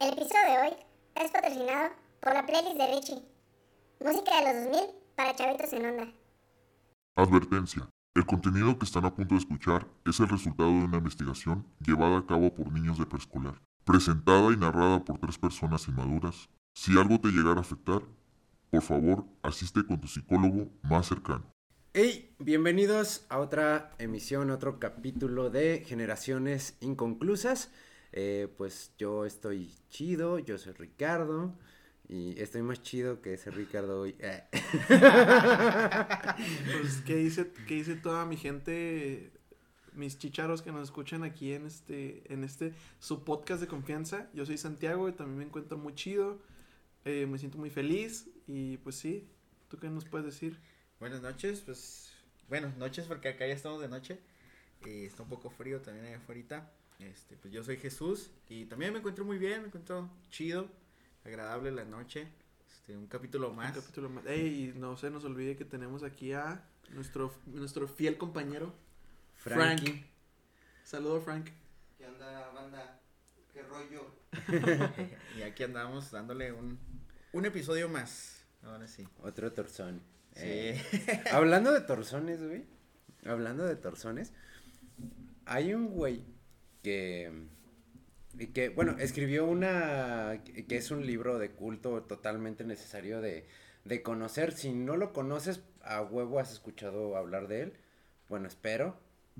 El episodio de hoy es patrocinado por la playlist de Richie. Música de los 2000 para chavitos en onda. Advertencia. El contenido que están a punto de escuchar es el resultado de una investigación llevada a cabo por niños de preescolar, presentada y narrada por tres personas inmaduras. Si algo te llegara a afectar, por favor, asiste con tu psicólogo más cercano. Hey, bienvenidos a otra emisión, otro capítulo de Generaciones Inconclusas. Eh, pues yo estoy chido, yo soy Ricardo y estoy más chido que ese Ricardo hoy. Eh. Pues, ¿qué dice, qué dice toda mi gente, mis chicharos que nos escuchan aquí en este, en este, su podcast de confianza? Yo soy Santiago y también me encuentro muy chido, eh, me siento muy feliz y pues sí, ¿tú qué nos puedes decir? Buenas noches, pues, bueno, noches porque acá ya estamos de noche y está un poco frío también allá afuera. Este, pues yo soy Jesús y también me encuentro muy bien, me encuentro chido, agradable la noche. Este, un capítulo más. Un capítulo más. Ey, y no se nos olvide que tenemos aquí a nuestro, nuestro fiel compañero, Frankie. Frank. Saludo, Frank. ¿Qué onda, banda? ¿Qué rollo? y aquí andamos dándole un, un episodio más. Ahora sí. Otro torzón. Sí. Eh, hablando de torzones, güey. Hablando de torzones. Hay un güey que que bueno, escribió una que es un libro de culto totalmente necesario de, de conocer. Si no lo conoces, a huevo has escuchado hablar de él. Bueno, espero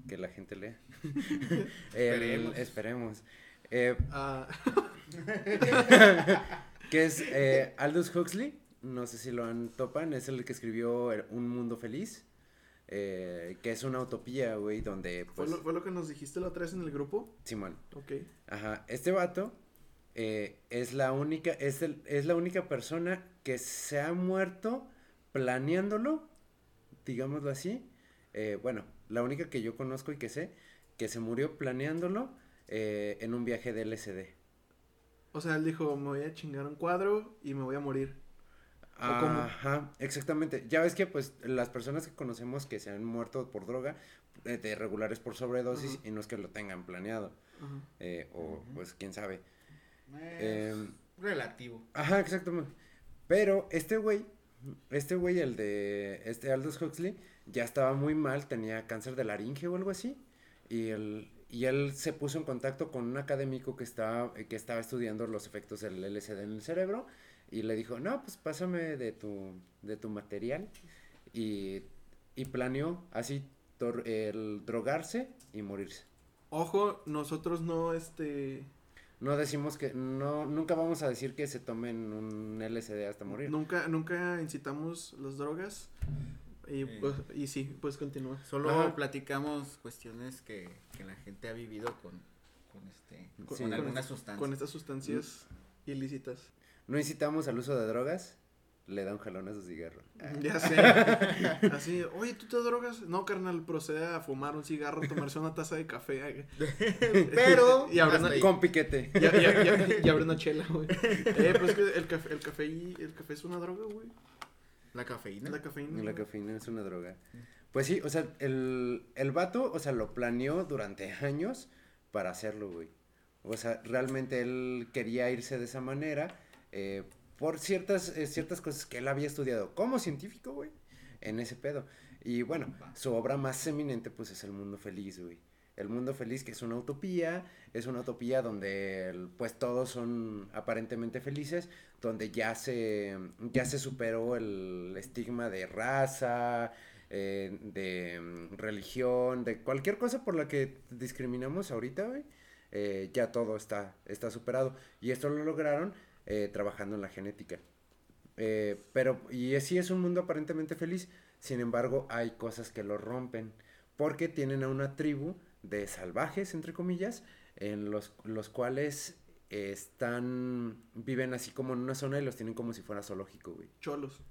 que la gente lea. El- Esperemos. Eh, Ah, que es eh, Aldous Huxley. No sé si lo han topan. Es el que escribió el- Un Mundo Feliz. Eh, que es una utopía, güey, donde ¿fue, pues... lo, ¿Fue lo que nos dijiste la otra vez en el grupo? Simón. Ok. Ajá, este vato eh, es la única, es, el- es la única persona que se ha muerto planeándolo, digámoslo así. Eh, bueno, la única que yo conozco y que sé que se murió planeándolo eh, en un viaje de LSD. O sea, él dijo, me voy a chingar un cuadro y me voy a morir. Ajá, exactamente. Ya ves que pues las personas que conocemos que se han muerto por droga, eh, de regulares por sobredosis, Ajá. y no es que lo tengan planeado, eh, o pues quién sabe. Em, relativo. Ajá, exactamente. Pero este güey, este güey, el de este Aldous Huxley, ya estaba muy mal, tenía cáncer de laringe o algo así. Y él, y él se puso en contacto con un académico que estaba, que estaba estudiando los efectos del LSD en el cerebro. Y le dijo, no, pues pásame de tu, de tu material. Y, y planeó así tor- el drogarse y morirse. Ojo, nosotros no, este, No decimos que, no, nunca vamos a decir que se tomen un LSD hasta morir. nunca, nunca incitamos las drogas. Y, Sí. pues, y sí, pues continúa. Solo Ajá. platicamos cuestiones que, que la gente ha vivido con, con, este, con, Sí. algunas con, sustancias. con estas sustancias ilícitas. No incitamos al uso de drogas, le da un jalón a su cigarro. Ah, Ya sé. Así, oye, ¿tú te drogas? No, carnal, procede a fumar un cigarro, tomarse una taza de café. Pero, Y abre hasta una- ahí. Con piquete. Y, y- y- y abre una chela, güey. Eh, pero es que el café, el café, y- el café es una droga, güey. la cafeína. La cafeína. La cafeína es una droga. Pues sí, o sea, el, el vato, o sea, lo planeó durante años para hacerlo, güey. O sea, realmente él quería irse de esa manera eh, por ciertas, eh, ciertas cosas que él había estudiado como científico, güey, en ese pedo. Y bueno, su obra más eminente, pues, es El Mundo Feliz, güey. El Mundo Feliz, que es una utopía, es una utopía donde, pues, todos son aparentemente felices, donde ya se, ya se superó el estigma de raza, eh, de mm, religión, de cualquier cosa por la que discriminamos ahorita, güey. eh, ya todo está, está superado. Y esto lo lograron eh, trabajando en la genética. Eh, pero, y sí es un mundo aparentemente feliz, sin embargo, hay cosas que lo rompen, porque tienen a una tribu de salvajes, entre comillas, en los, los cuales están, viven así como en una zona y los tienen como si fuera zoológico, güey. Cholos.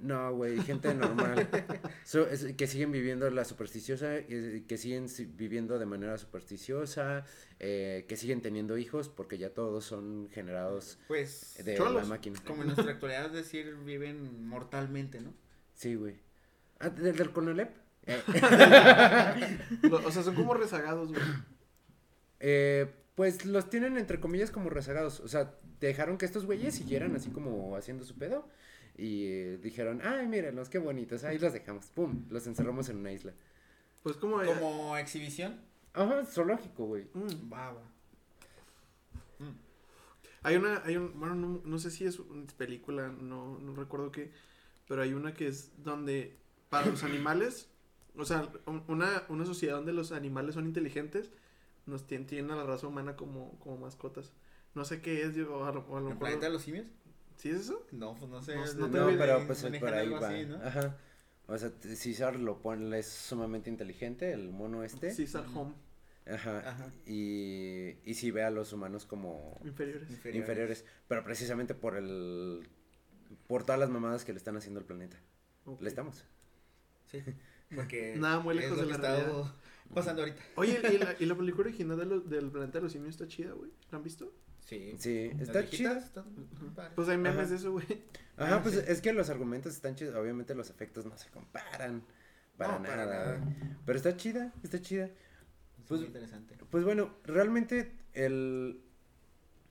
No, güey, gente normal. So- es- que siguen viviendo la supersticiosa, que siguen si- viviendo de manera supersticiosa, eh, que siguen teniendo hijos porque ya todos son generados Pues, de Cholos. la máquina. como en nuestra actualidad es decir, viven mortalmente, ¿no? Sí, güey. Ah, ¿del, del Conalep? Eh, O sea, son como rezagados, güey. eh, pues los tienen entre comillas como rezagados. O sea, dejaron que estos güeyes siguieran así como haciendo su pedo. Y eh, dijeron, ay, mírenlos, qué bonitos. Ahí los dejamos. Pum, los encerramos en una isla. Pues como... Como exhibición. Ajá, zoológico, güey. Mm. Va, va. Hay una, hay un, bueno, no, no sé si es una película, no, no recuerdo qué, pero hay una que es donde para los animales, o sea, un- una, una sociedad donde los animales son inteligentes, nos tienen, tienen a la raza humana como, como mascotas. No sé qué es, yo, a lo, a lo ¿El mejor- planeta de los simios? ¿Sí es eso? No, pues no sé. No, no pero pues por ahí algo va. así, ¿no? Ajá. O sea, César lo pone, es sumamente inteligente, el mono este. Caesar Home, Ajá. Ajá. Y, y sí ve a los humanos como inferiores. Inferiores. inferiores, pero precisamente por el por todas las mamadas que le están haciendo al planeta. Le estamos. Sí. Porque. Nada muy es lejos de la realidad. pasando ahorita. Oye, ¿y la, y la película original de lo- del planeta de los simios está chida, güey? ¿La han visto? Sí. Sí, está padres. Pues hay memes Ajá. de eso, güey. Ajá, Ah, pues sí. es que los argumentos están chidos, obviamente los efectos no se comparan para No, para nada. Pero está chida, está chida. Es Pues- muy interesante. Pues bueno, realmente el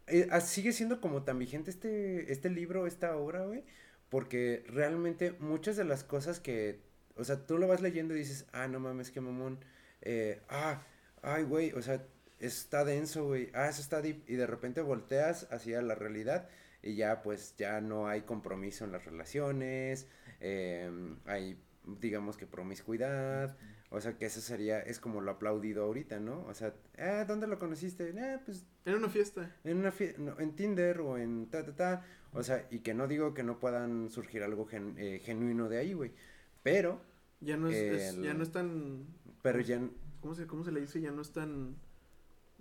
eh, ah, sigue siendo como tan vigente este este libro, esta obra, güey, porque realmente muchas de las cosas que, o sea, tú lo vas leyendo y dices, ah, no mames, qué mamón, eh, ah, ay, güey, o sea, está denso, güey, ah, eso está deep, y de repente volteas hacia la realidad y ya, pues, ya no hay compromiso en las relaciones, em, hay, digamos que promiscuidad, o sea, que eso sería, es como lo aplaudido ahorita, ¿no? O sea, ah, ¿dónde lo conociste? Ah, pues Era una fiesta. en una fie- no, en Tinder o en ta ta ta, o sea, y que no digo que no puedan surgir algo gen- eh, genuino de ahí, güey, pero, Ya no es, ya no es tan pero ya, ¿Cómo se, ¿Cómo se le dice? Ya no es tan...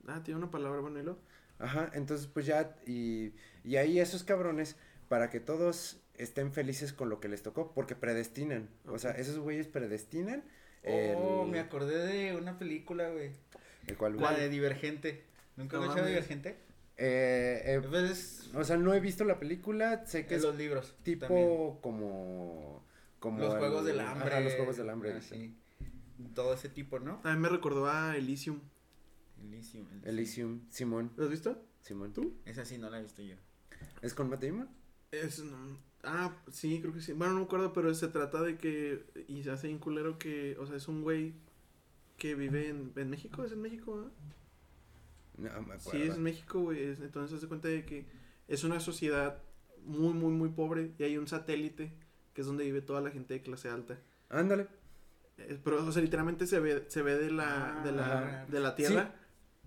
Ah, tiene una palabra, bueno, y lo... ajá, entonces pues ya, y, y ahí esos cabrones, para que todos estén felices con lo que les tocó, porque predestinan, o sea, esos güeyes predestinan Oh, el, me acordé de una película, güey. el cual, La de Divergente. ¿Nunca No escuchado mames. Divergente? eh, eh, Pues es o sea, no he visto la película, sé que en es los libros. tipo también. como, como Los el- Juegos del Hambre. ajá, los Juegos del Hambre, así. Todo ese tipo, ¿no? Mí me recordó a Elysium. Elysium. Elysium, Simón, ¿Lo has visto? Simón. ¿Tú? Esa sí no la he visto yo. ¿Es con Matt Damon? Es... no, Ah, sí, creo que sí. Bueno, no me acuerdo, pero se trata de que... Y se hace un culero que... O sea, es un güey que vive en, en México. ¿Es en México? ah? No me acuerdo. Sí, es en México, güey. es- Entonces se cuenta de que es una sociedad muy, muy, muy pobre. Y hay un satélite que es donde vive toda la gente de clase alta. Ándale. Eh, Pero, o sea, literalmente se ve, se ve de la, de la, Ajá. de la tierra.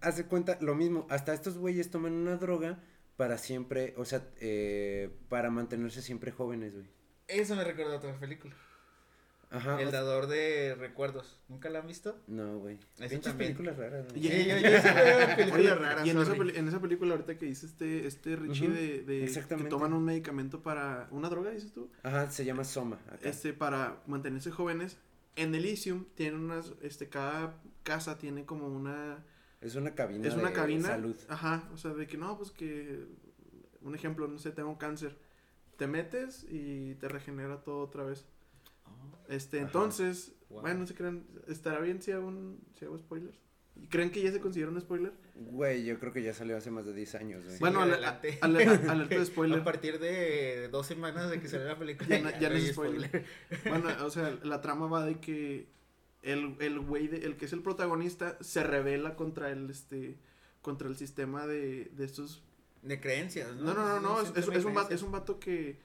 Haz de cuenta, lo mismo, hasta estos güeyes toman una droga para siempre, o sea, eh, para mantenerse siempre jóvenes, güey. Eso me recuerda a otra película. Ajá. El dador de recuerdos. ¿Nunca la han visto? No, güey. Pinches películas raras, güey. Y- Sí, yo, yo sí veo Oye, películas raras. y en esa, en película ahorita que dice este, este Richie de, de que exactamente. toman un medicamento para, una droga dices tú, Ajá, se llama Soma. acá. este, para mantenerse jóvenes, en Elysium tienen unas, este, cada casa tiene como una, Es una cabina es una de cabina, salud. ajá, o sea, de que no, pues que, un ejemplo, no sé, tengo cáncer, te metes y te regenera todo otra vez, este, Ajá. entonces, Wow. bueno, no se crean, estará bien si hago un, si hago spoilers, ¿Y ¿creen que ya se considera un spoiler? Güey, yo creo que ya salió hace más de 10 años, güey. Bueno, adelante. alerta de spoiler. A partir de dos semanas de que salió la película. Ya no- ya no hay es spoiler. Bueno, o sea, la trama va de que el, el güey, de- el que es el protagonista, se revela contra el, este, contra el sistema de, de estos... De creencias, No, ¿no? no, no, no, es, es- es un, vato, es un vato que,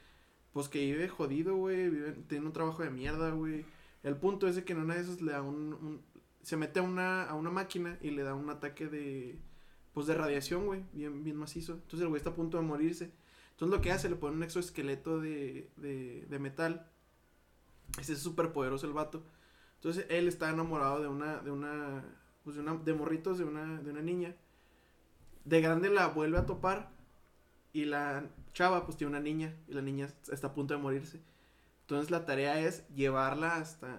pues, que vive jodido, güey, vive- tiene un trabajo de mierda, güey. El punto es de que en una de esas le da un, un- se mete a una, a una máquina y le da un ataque de, pues, de radiación, güey, bien, bien macizo. Entonces el güey está a punto de morirse. Entonces lo que hace, le pone un exoesqueleto de, de, de metal. Ese es súper poderoso el vato. Entonces él está enamorado de una, de una, pues de una, de morritos de una, de una niña. De grande la vuelve a topar y la chava pues tiene una niña y la niña está a punto de morirse. Entonces la tarea es llevarla hasta,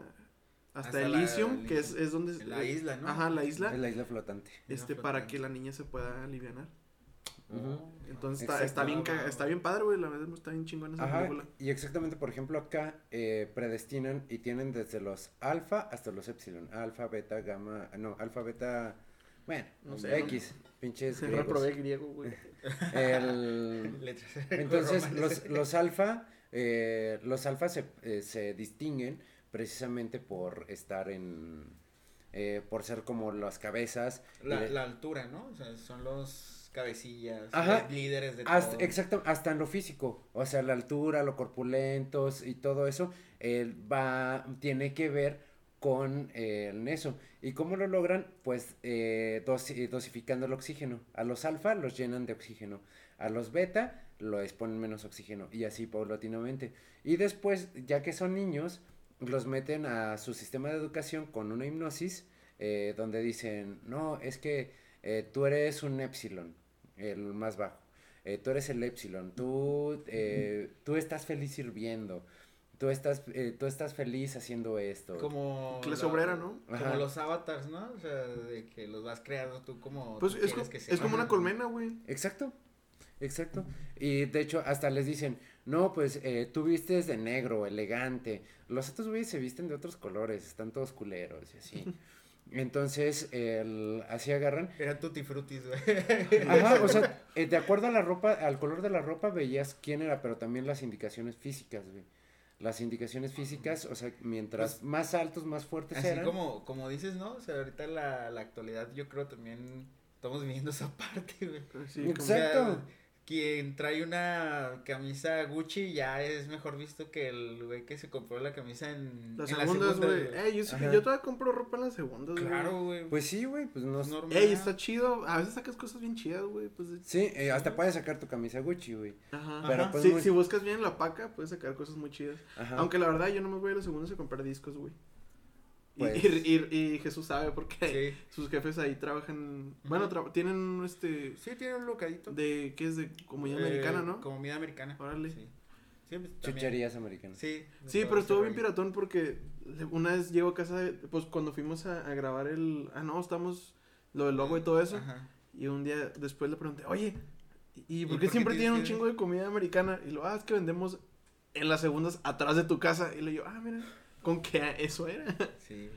hasta, Hasta la- Elysium, que es, es donde... La isla, ¿no? Ajá, la isla. Es la isla flotante. Este, Isla para flotante. que la niña se pueda aliviar. Entonces está, está bien, ca- está bien padre, güey, la verdad está bien chingona esa Ajá, película. y exactamente, por ejemplo, acá eh, predestinan y tienen desde los alfa hasta los epsilon. Alfa, beta, gamma, no, alfa, beta, Bueno, No sé, X, pinches Se griegos. reprobé griego, güey. El- Letras Entonces, los, los alfa, eh, los alfa se, eh, se distinguen precisamente por estar en, eh, por ser como las cabezas. La, de- la altura, ¿no? O sea, son los cabecillas, Ajá. li- líderes de hasta, todo. exacto, hasta en lo físico, o sea, la altura, lo corpulentos y todo eso, eh, va, tiene que ver con eh, eso. ¿Y cómo lo logran? Pues eh, dosi- dosificando el oxígeno. A los alfa los llenan de oxígeno, a los beta les ponen menos oxígeno y así paulatinamente. Y después, ya que son niños, los meten a su sistema de educación con una hipnosis eh, donde dicen, no, es que eh, tú eres un epsilon, el más bajo. Eh, tú eres el epsilon, tú, eh, tú estás feliz sirviendo, tú estás, eh, tú estás feliz haciendo esto. Como Clase la- obrera, ¿no? Como Ajá. los avatars, ¿no? O sea, de que los vas creando tú como Pues tú es, quieres co- que es como una colmena, güey. Exacto, exacto. Y de hecho, hasta les dicen, no, pues eh, tú vistes de negro, elegante. Los otros güeyes se visten de otros colores, están todos culeros y así. Entonces, el, así agarran. Eran tutti frutis, güey. Ajá, o sea, eh, de acuerdo a la ropa, al color de la ropa veías quién era, pero también las indicaciones físicas, güey. Las indicaciones físicas, o sea, mientras Pues, más altos, más fuertes Así eran. como, como dices, ¿no? O sea, ahorita la, la actualidad yo creo también estamos viviendo esa parte, güey. Sí, como- O sea, Exacto. Quien trae una camisa Gucci ya es mejor visto que el güey que se compró la camisa en, Las en la segundas, segunda, güey. Ey, yo, sí- Ajá. yo todavía compro ropa en las segundas, güey. Claro, güey. Pues sí, güey, pues no. es normal. Ey, está chido. A veces sacas cosas bien chidas, güey. Pues, Sí, eh, hasta puedes sacar tu camisa Gucci, güey. Ajá. Pero Ajá. pues si, muy- si buscas bien la paca, puedes sacar cosas muy chidas. Ajá. Aunque la verdad, yo no me voy a los segundos a comprar discos, güey. Y, Pues- y, y- y Jesús sabe porque Sí. sus jefes ahí trabajan. Bueno, tra- tienen este. Sí, tiene un locadito. De. ¿Qué es? De comunidad Eh, americana, ¿no? Comida americana. Órale. Sí. Pues. Chucherías americanas. Sí. Sí, pero ese estuvo bien piratón porque una vez llego a casa, de- pues cuando fuimos a, a grabar el... Ah, no, estamos... Lo del logo y todo eso. Ajá. Y un día después le pregunté, oye, ¿y, y por ¿Y qué por qué siempre tienen un chingo de comida americana? Y lo, ah, es que vendemos en las segundas atrás de tu casa. Y le digo, ah, mira, ¿con qué eso era? Sí.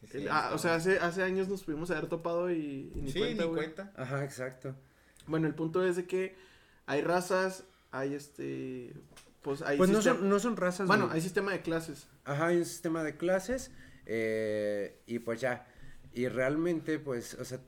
Sí, sí, ah, o sea, hace, hace años nos pudimos haber topado y, y ni sí, cuenta, ni güey. cuenta. Ajá, exacto. Bueno, el punto es de que hay razas, hay este... Pues hay Pues no son, no son razas. Bueno, güey. hay sistema de clases. Ajá, hay un sistema de clases eh, y pues ya. Y realmente, pues, o sea,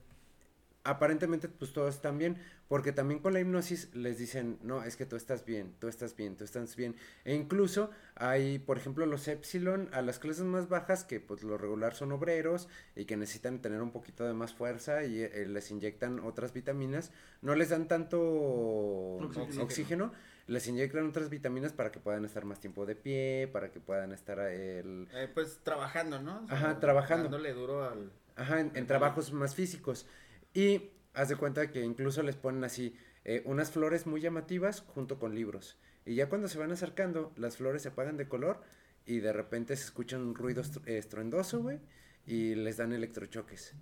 aparentemente, pues todos están bien, porque también con la hipnosis les dicen, no, es que tú estás bien, tú estás bien, tú estás bien. E incluso hay, por ejemplo, los epsilon a las clases más bajas, que pues lo regular son obreros y que necesitan tener un poquito de más fuerza y eh, les inyectan otras vitaminas, no les dan tanto Oxígeno. oxígeno, les inyectan otras vitaminas para que puedan estar más tiempo de pie, para que puedan estar eh, el, Eh, pues trabajando, ¿no? O sea, Ajá, trabajando. Dándole duro al. Ajá, en, en trabajos más físicos. Y haz de cuenta que incluso les ponen así eh, unas flores muy llamativas junto con libros. Y ya cuando se van acercando, las flores se apagan de color y de repente se escucha un ruido estru- estruendoso, güey, y les dan electrochoques.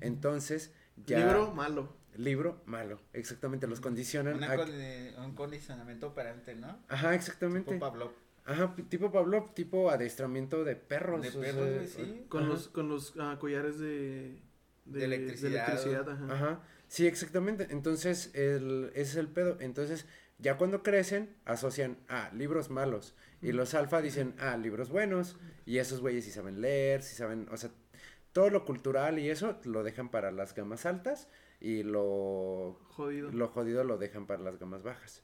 Entonces, ya... Libro malo. Libro malo, exactamente, los condicionan Una a- condi- un condicionamiento operante, ¿no? Ajá, exactamente. Tipo Pavlov. Ajá, tipo Pablo, tipo adiestramiento de perros. De o perros, sea, güey, sí. Con Ajá. los, con los ah, collares de, De electricidad. electricidad, ajá. Ajá, sí, exactamente. Entonces, el, ese es el pedo. Entonces, ya cuando crecen, asocian a libros malos. Y los alfa dicen, ah, libros buenos. Y esos güeyes sí saben leer, sí saben, o sea, todo lo cultural y eso lo dejan para las gamas altas. Y lo, Jodido. lo jodido lo dejan para las gamas bajas.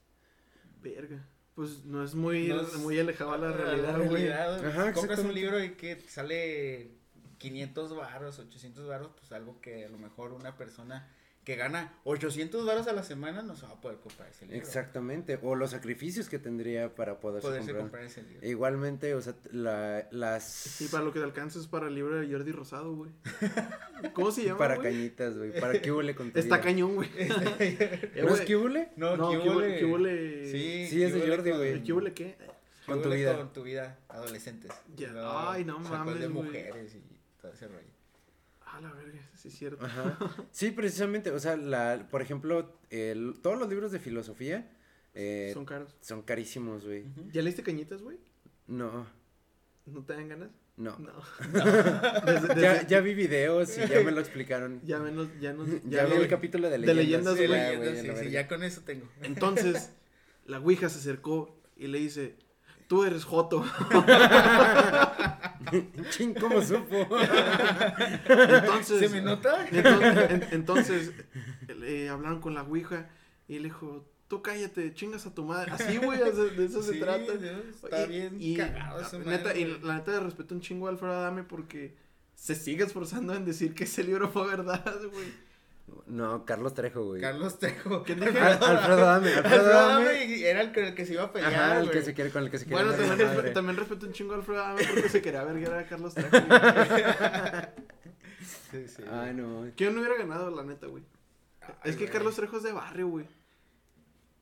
Verga. Pues no es muy, No es- muy alejado a la realidad, güey. Ajá, Compras un libro y que sale 500 varos, 800 varos, pues algo que a lo mejor una persona que gana 800 varos a la semana no se va a poder comprar ese libro. Exactamente. O los sacrificios que tendría para poderse, Poderse comprar. comprar ese libro. Igualmente, o sea, la- las... Y para lo que te alcanza es para el libro de Jordi Rosado, güey. ¿Cómo se llama, para cañitas, güey. Para qué huele con tu Está vida. cañón, güey. ¿No es que hule? No, No, ¿qué ¿qué qué huele? Sí, Sí, es de ¿qué Jordi, güey. ¿El qué huele qué? ¿qué con tu vida. Con tu vida, adolescentes. Ya, Luego ay, no mames, de mujeres y todo ese rollo. Ah, la verga, sí es cierto. Ajá. Sí, precisamente, o sea, la, por ejemplo, el- todos los libros de filosofía eh, Son caros. son carísimos, güey. ¿Ya leíste cañitas, güey? No, ¿No te dan ganas? No. No. Desde- desde- Ya, ya vi videos y ya me lo explicaron. ya menos, ya nos, Ya, vi vi- el capítulo de de leyendas. leyendas, Sí, güey, sí, la sí, ya con eso tengo. Entonces, la Ouija se acercó y le dice, tú eres Joto. Ching, ¿cómo supo? Entonces, ¿Se me nota? Entonces, en- entonces, eh, hablaron con la Ouija y le dijo, tú cállate, chingas a tu madre. Así, güey, de eso se trata. está Y- bien y, cagado esa neta, madre, y güey. la neta le respeto un chingo a Alfredo Adame porque se sigue esforzando en decir que ese libro fue verdad, güey. No, Carlos Trejo, güey. Carlos Trejo. ¿Quién dije? Al- Alfredo Adame, Alfredo y era el que, el que se iba a pelear, Ajá, el güey. que se quiere con el que se quiere. Bueno, también, respeto un chingo a Alfredo Adame porque se quería verguer a Carlos Trejo. güey. Sí, sí. Ay, no. ¿Quién no hubiera ganado, la neta, güey? Es que güey. Carlos Trejo es de barrio, güey.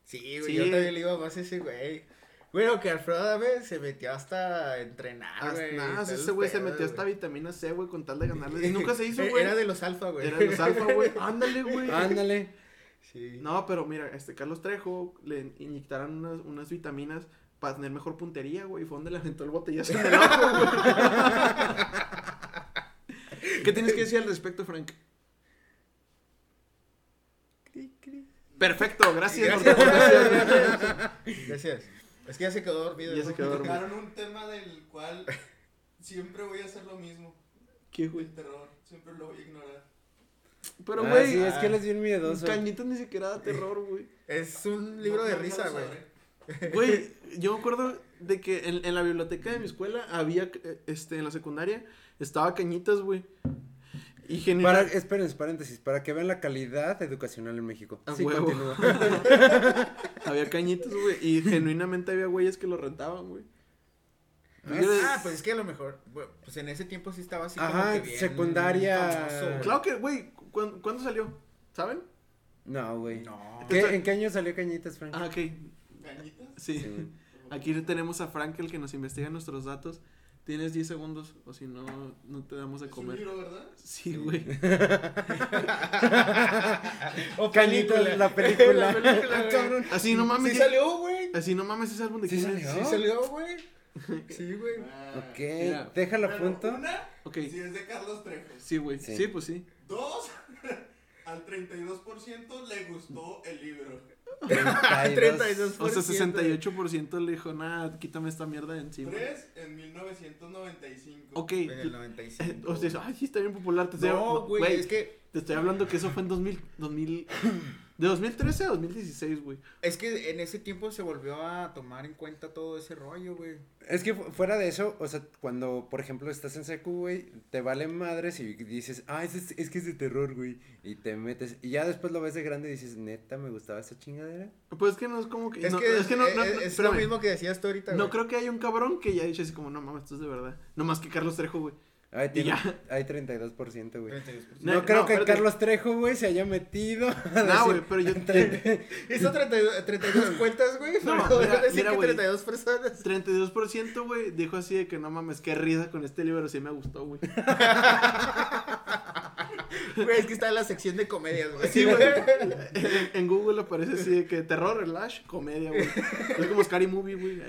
Sí, güey, Sí. yo también le iba más a ese güey. Bueno, que Alfredo Adame se metió hasta entrenar, güey. Nada, ese güey se metió hasta vitamina C, güey, con tal de ganarle. Y nunca se hizo, güey. Era de los alfa, güey. Era de los alfa, güey. Ándale, güey. Ándale. Sí. No, pero mira, este Carlos Trejo le inyectaron unas, unas vitaminas para tener mejor puntería, güey. y Fue donde le aventó el botellazo en el ojo, güey. ¿Qué tienes que decir al respecto, Frank? Perfecto, gracias, por tu Gracias. aportación. Gracias. Es que ya se quedó dormido. Ya se quedó dormido. Tocaron un tema del cual siempre voy a hacer lo mismo. ¿Qué, güey? El terror. Siempre lo voy a ignorar. Pero, Ah, güey, sí, es que él es bien miedoso. Cañitas ni siquiera da terror, güey. Es un libro de No, no risa, güey. Güey, yo me acuerdo de que en, en la biblioteca de mi escuela había, eh, este, en la secundaria, estaba Cañitas, güey. Y Para, espérense, paréntesis, para que vean la calidad educacional en México. A sí, huevo. continúa. Había cañitas, güey. Y genuinamente había güeyes que lo rentaban, güey. De- Ah, pues es que a lo mejor, pues en ese tiempo sí estaba así Ajá, como que bien secundaria. famoso. Claro que, güey, ¿cu- ¿cuándo salió? ¿Saben? No, güey. No. ¿Qué- ¿En qué año salió Cañitas, Frank? Ah, ok. ¿Gañitas? Sí. Aquí tenemos a Frank, el que nos investiga nuestros datos. Tienes 10 segundos, o si no, no te damos de Es un comer. libro, ¿verdad? Sí, güey. O película. la película. La película, güey. Cabrón. Así no mames. Sí salió, güey. Así no mames ese álbum de ¿Sí salió? Sí salió, güey. Sí, güey. Ah, Ok, Mira. déjalo bueno, punto. Una, Ok. si es de Carlos Trejo. Sí, güey. Sí. Sí. pues sí. Dos, al 32% le gustó el libro. 32. O sea, 68% le dijo, nada, quítame esta mierda de encima. Tres, en 1995. Ok. En el 95. O sea, ay, sí, está bien popular. Te No, güey, es que te estoy hablando que eso fue en 2000, 2000 de 2013 a 2016, güey. es que en ese tiempo se volvió a tomar en cuenta todo ese rollo, güey. Es que fu- fuera de eso, o sea, cuando, por ejemplo, estás en secu, güey, te vale madres y dices, ah, es, es, es que es de terror, güey. Y te metes, y ya después lo ves de grande y dices, neta, me gustaba esa chingadera. Pues es que no es como que. Es no, que es que no, no, es- es lo mismo que decías tú ahorita, No güey. creo que haya un cabrón que ya dicho así como, no mames, esto es de verdad. No más que Carlos Trejo, güey. Ahí tiene, ya. hay 32%, güey. 32%. No, No, creo no, que. Carlos Trejo, güey, se haya metido. a No, güey, pero yo. Hizo 32, 32 cuentas, güey. No, pero mira, decir mira, que güey. 32 personas. 32%, güey, dijo así de que no mames, qué risa con este libro, sí me gustó, güey. Güey, es que está en la sección de comedias, güey. Sí, güey. En, Google aparece así de que terror, relash, comedia, güey. Es como Scary Movie, güey.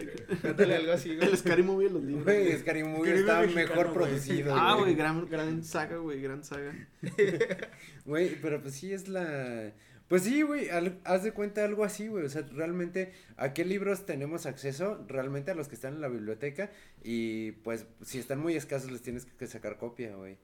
Ándale, algo así, güey. El Scary Movie de los libros. Güey. Scary Movie Movie mejor güey. producido. Ah, güey, gran, gran saga, güey, gran saga. Güey, pero pues sí es la... Pues sí, güey, al- haz de cuenta algo así, güey, o sea, realmente, ¿a qué libros tenemos acceso? Realmente a los que están en la biblioteca y pues si están muy escasos les tienes que sacar copia, güey.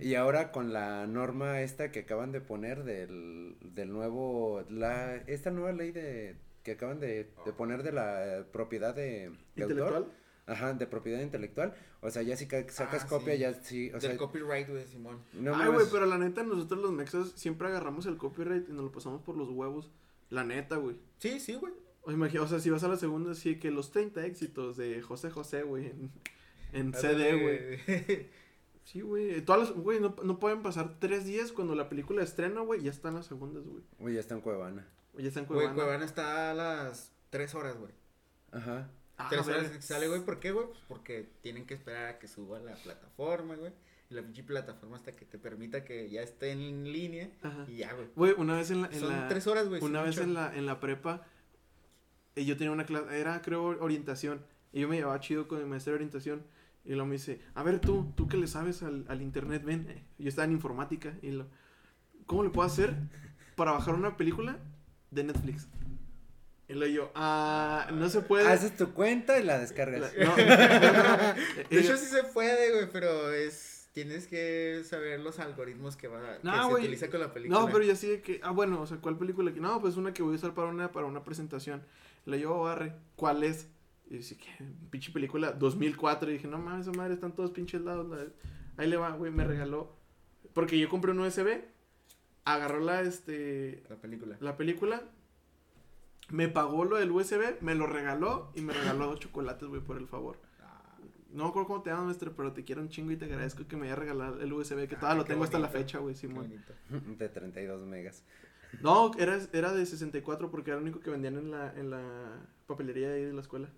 Y ahora con la norma esta que acaban de poner del, del nuevo, la, esta nueva ley de, que acaban de, de poner de la propiedad de, de autor. ¿Intelectual? Ajá, de propiedad intelectual, o sea, ya si ca- sacas Ah, copia sí. ya sí, o sea, Del copyright, güey, Simón. no Ay, güey, pero la neta, nosotros los mexas siempre agarramos el copyright y nos lo pasamos por los huevos. La neta, güey. Sí, sí, güey. O, o sea, si vas a la segunda, sí, que los 30 éxitos de José José, güey, en, en CD, güey. Sí, güey. Todas las, güey, no, no pueden pasar tres días cuando la película estrena, güey, ya están las segundas, güey. Güey, ya está en Cuevana. O Ya están Güey, Cuevana. Cuevana está a las 3 horas, güey. Ajá. Ah, 3 horas verga. que sale, güey. ¿Por qué, güey? Pues porque tienen que esperar a que suba la plataforma, güey. Y la pinche plataforma hasta que te permita que ya esté en línea. Ajá. Y ya, güey. Güey, una vez en la... En Son la 3 horas, güey. una vez mucho. en la, en la prepa, eh, yo tenía una clase, era creo orientación, y yo me llevaba chido con mi maestro de orientación, Y luego me dice, a ver tú, tú que le sabes al, al internet, ven. Yo estaba en informática. Y lo, ¿cómo le puedo hacer para bajar una película de Netflix? Y luego yo, ah, no se puede. Haces tu cuenta y la descargas. La- no, no, no, no. Y De hecho sí se puede, güey, pero es... Tienes que saber los algoritmos que, va, que No, se güey. utiliza con la película. No, pero yo así de que, ah, bueno, o sea, ¿cuál película? Que no, pues una que voy a usar para una, para una presentación. Le yo, barre, ¿cuál es? Y dice, que pinche película 2004. Y dije, no mames, esa madre, están todos pinches lados. la- Ahí le va, güey, me regaló. Porque yo compré un USB, agarró la, este, La película. la película, me pagó lo del USB, me lo regaló y me regaló dos chocolates, güey, por el favor. Ah, No me acuerdo cómo te llamas, maestro, pero te quiero un chingo y te agradezco que me haya regalado el USB, que Ah, todavía lo qué tengo hasta la fecha, güey, qué Simón. De 32 megas. No, era, era de 64 porque era el único que vendían en la, en la papelería de ahí de la escuela.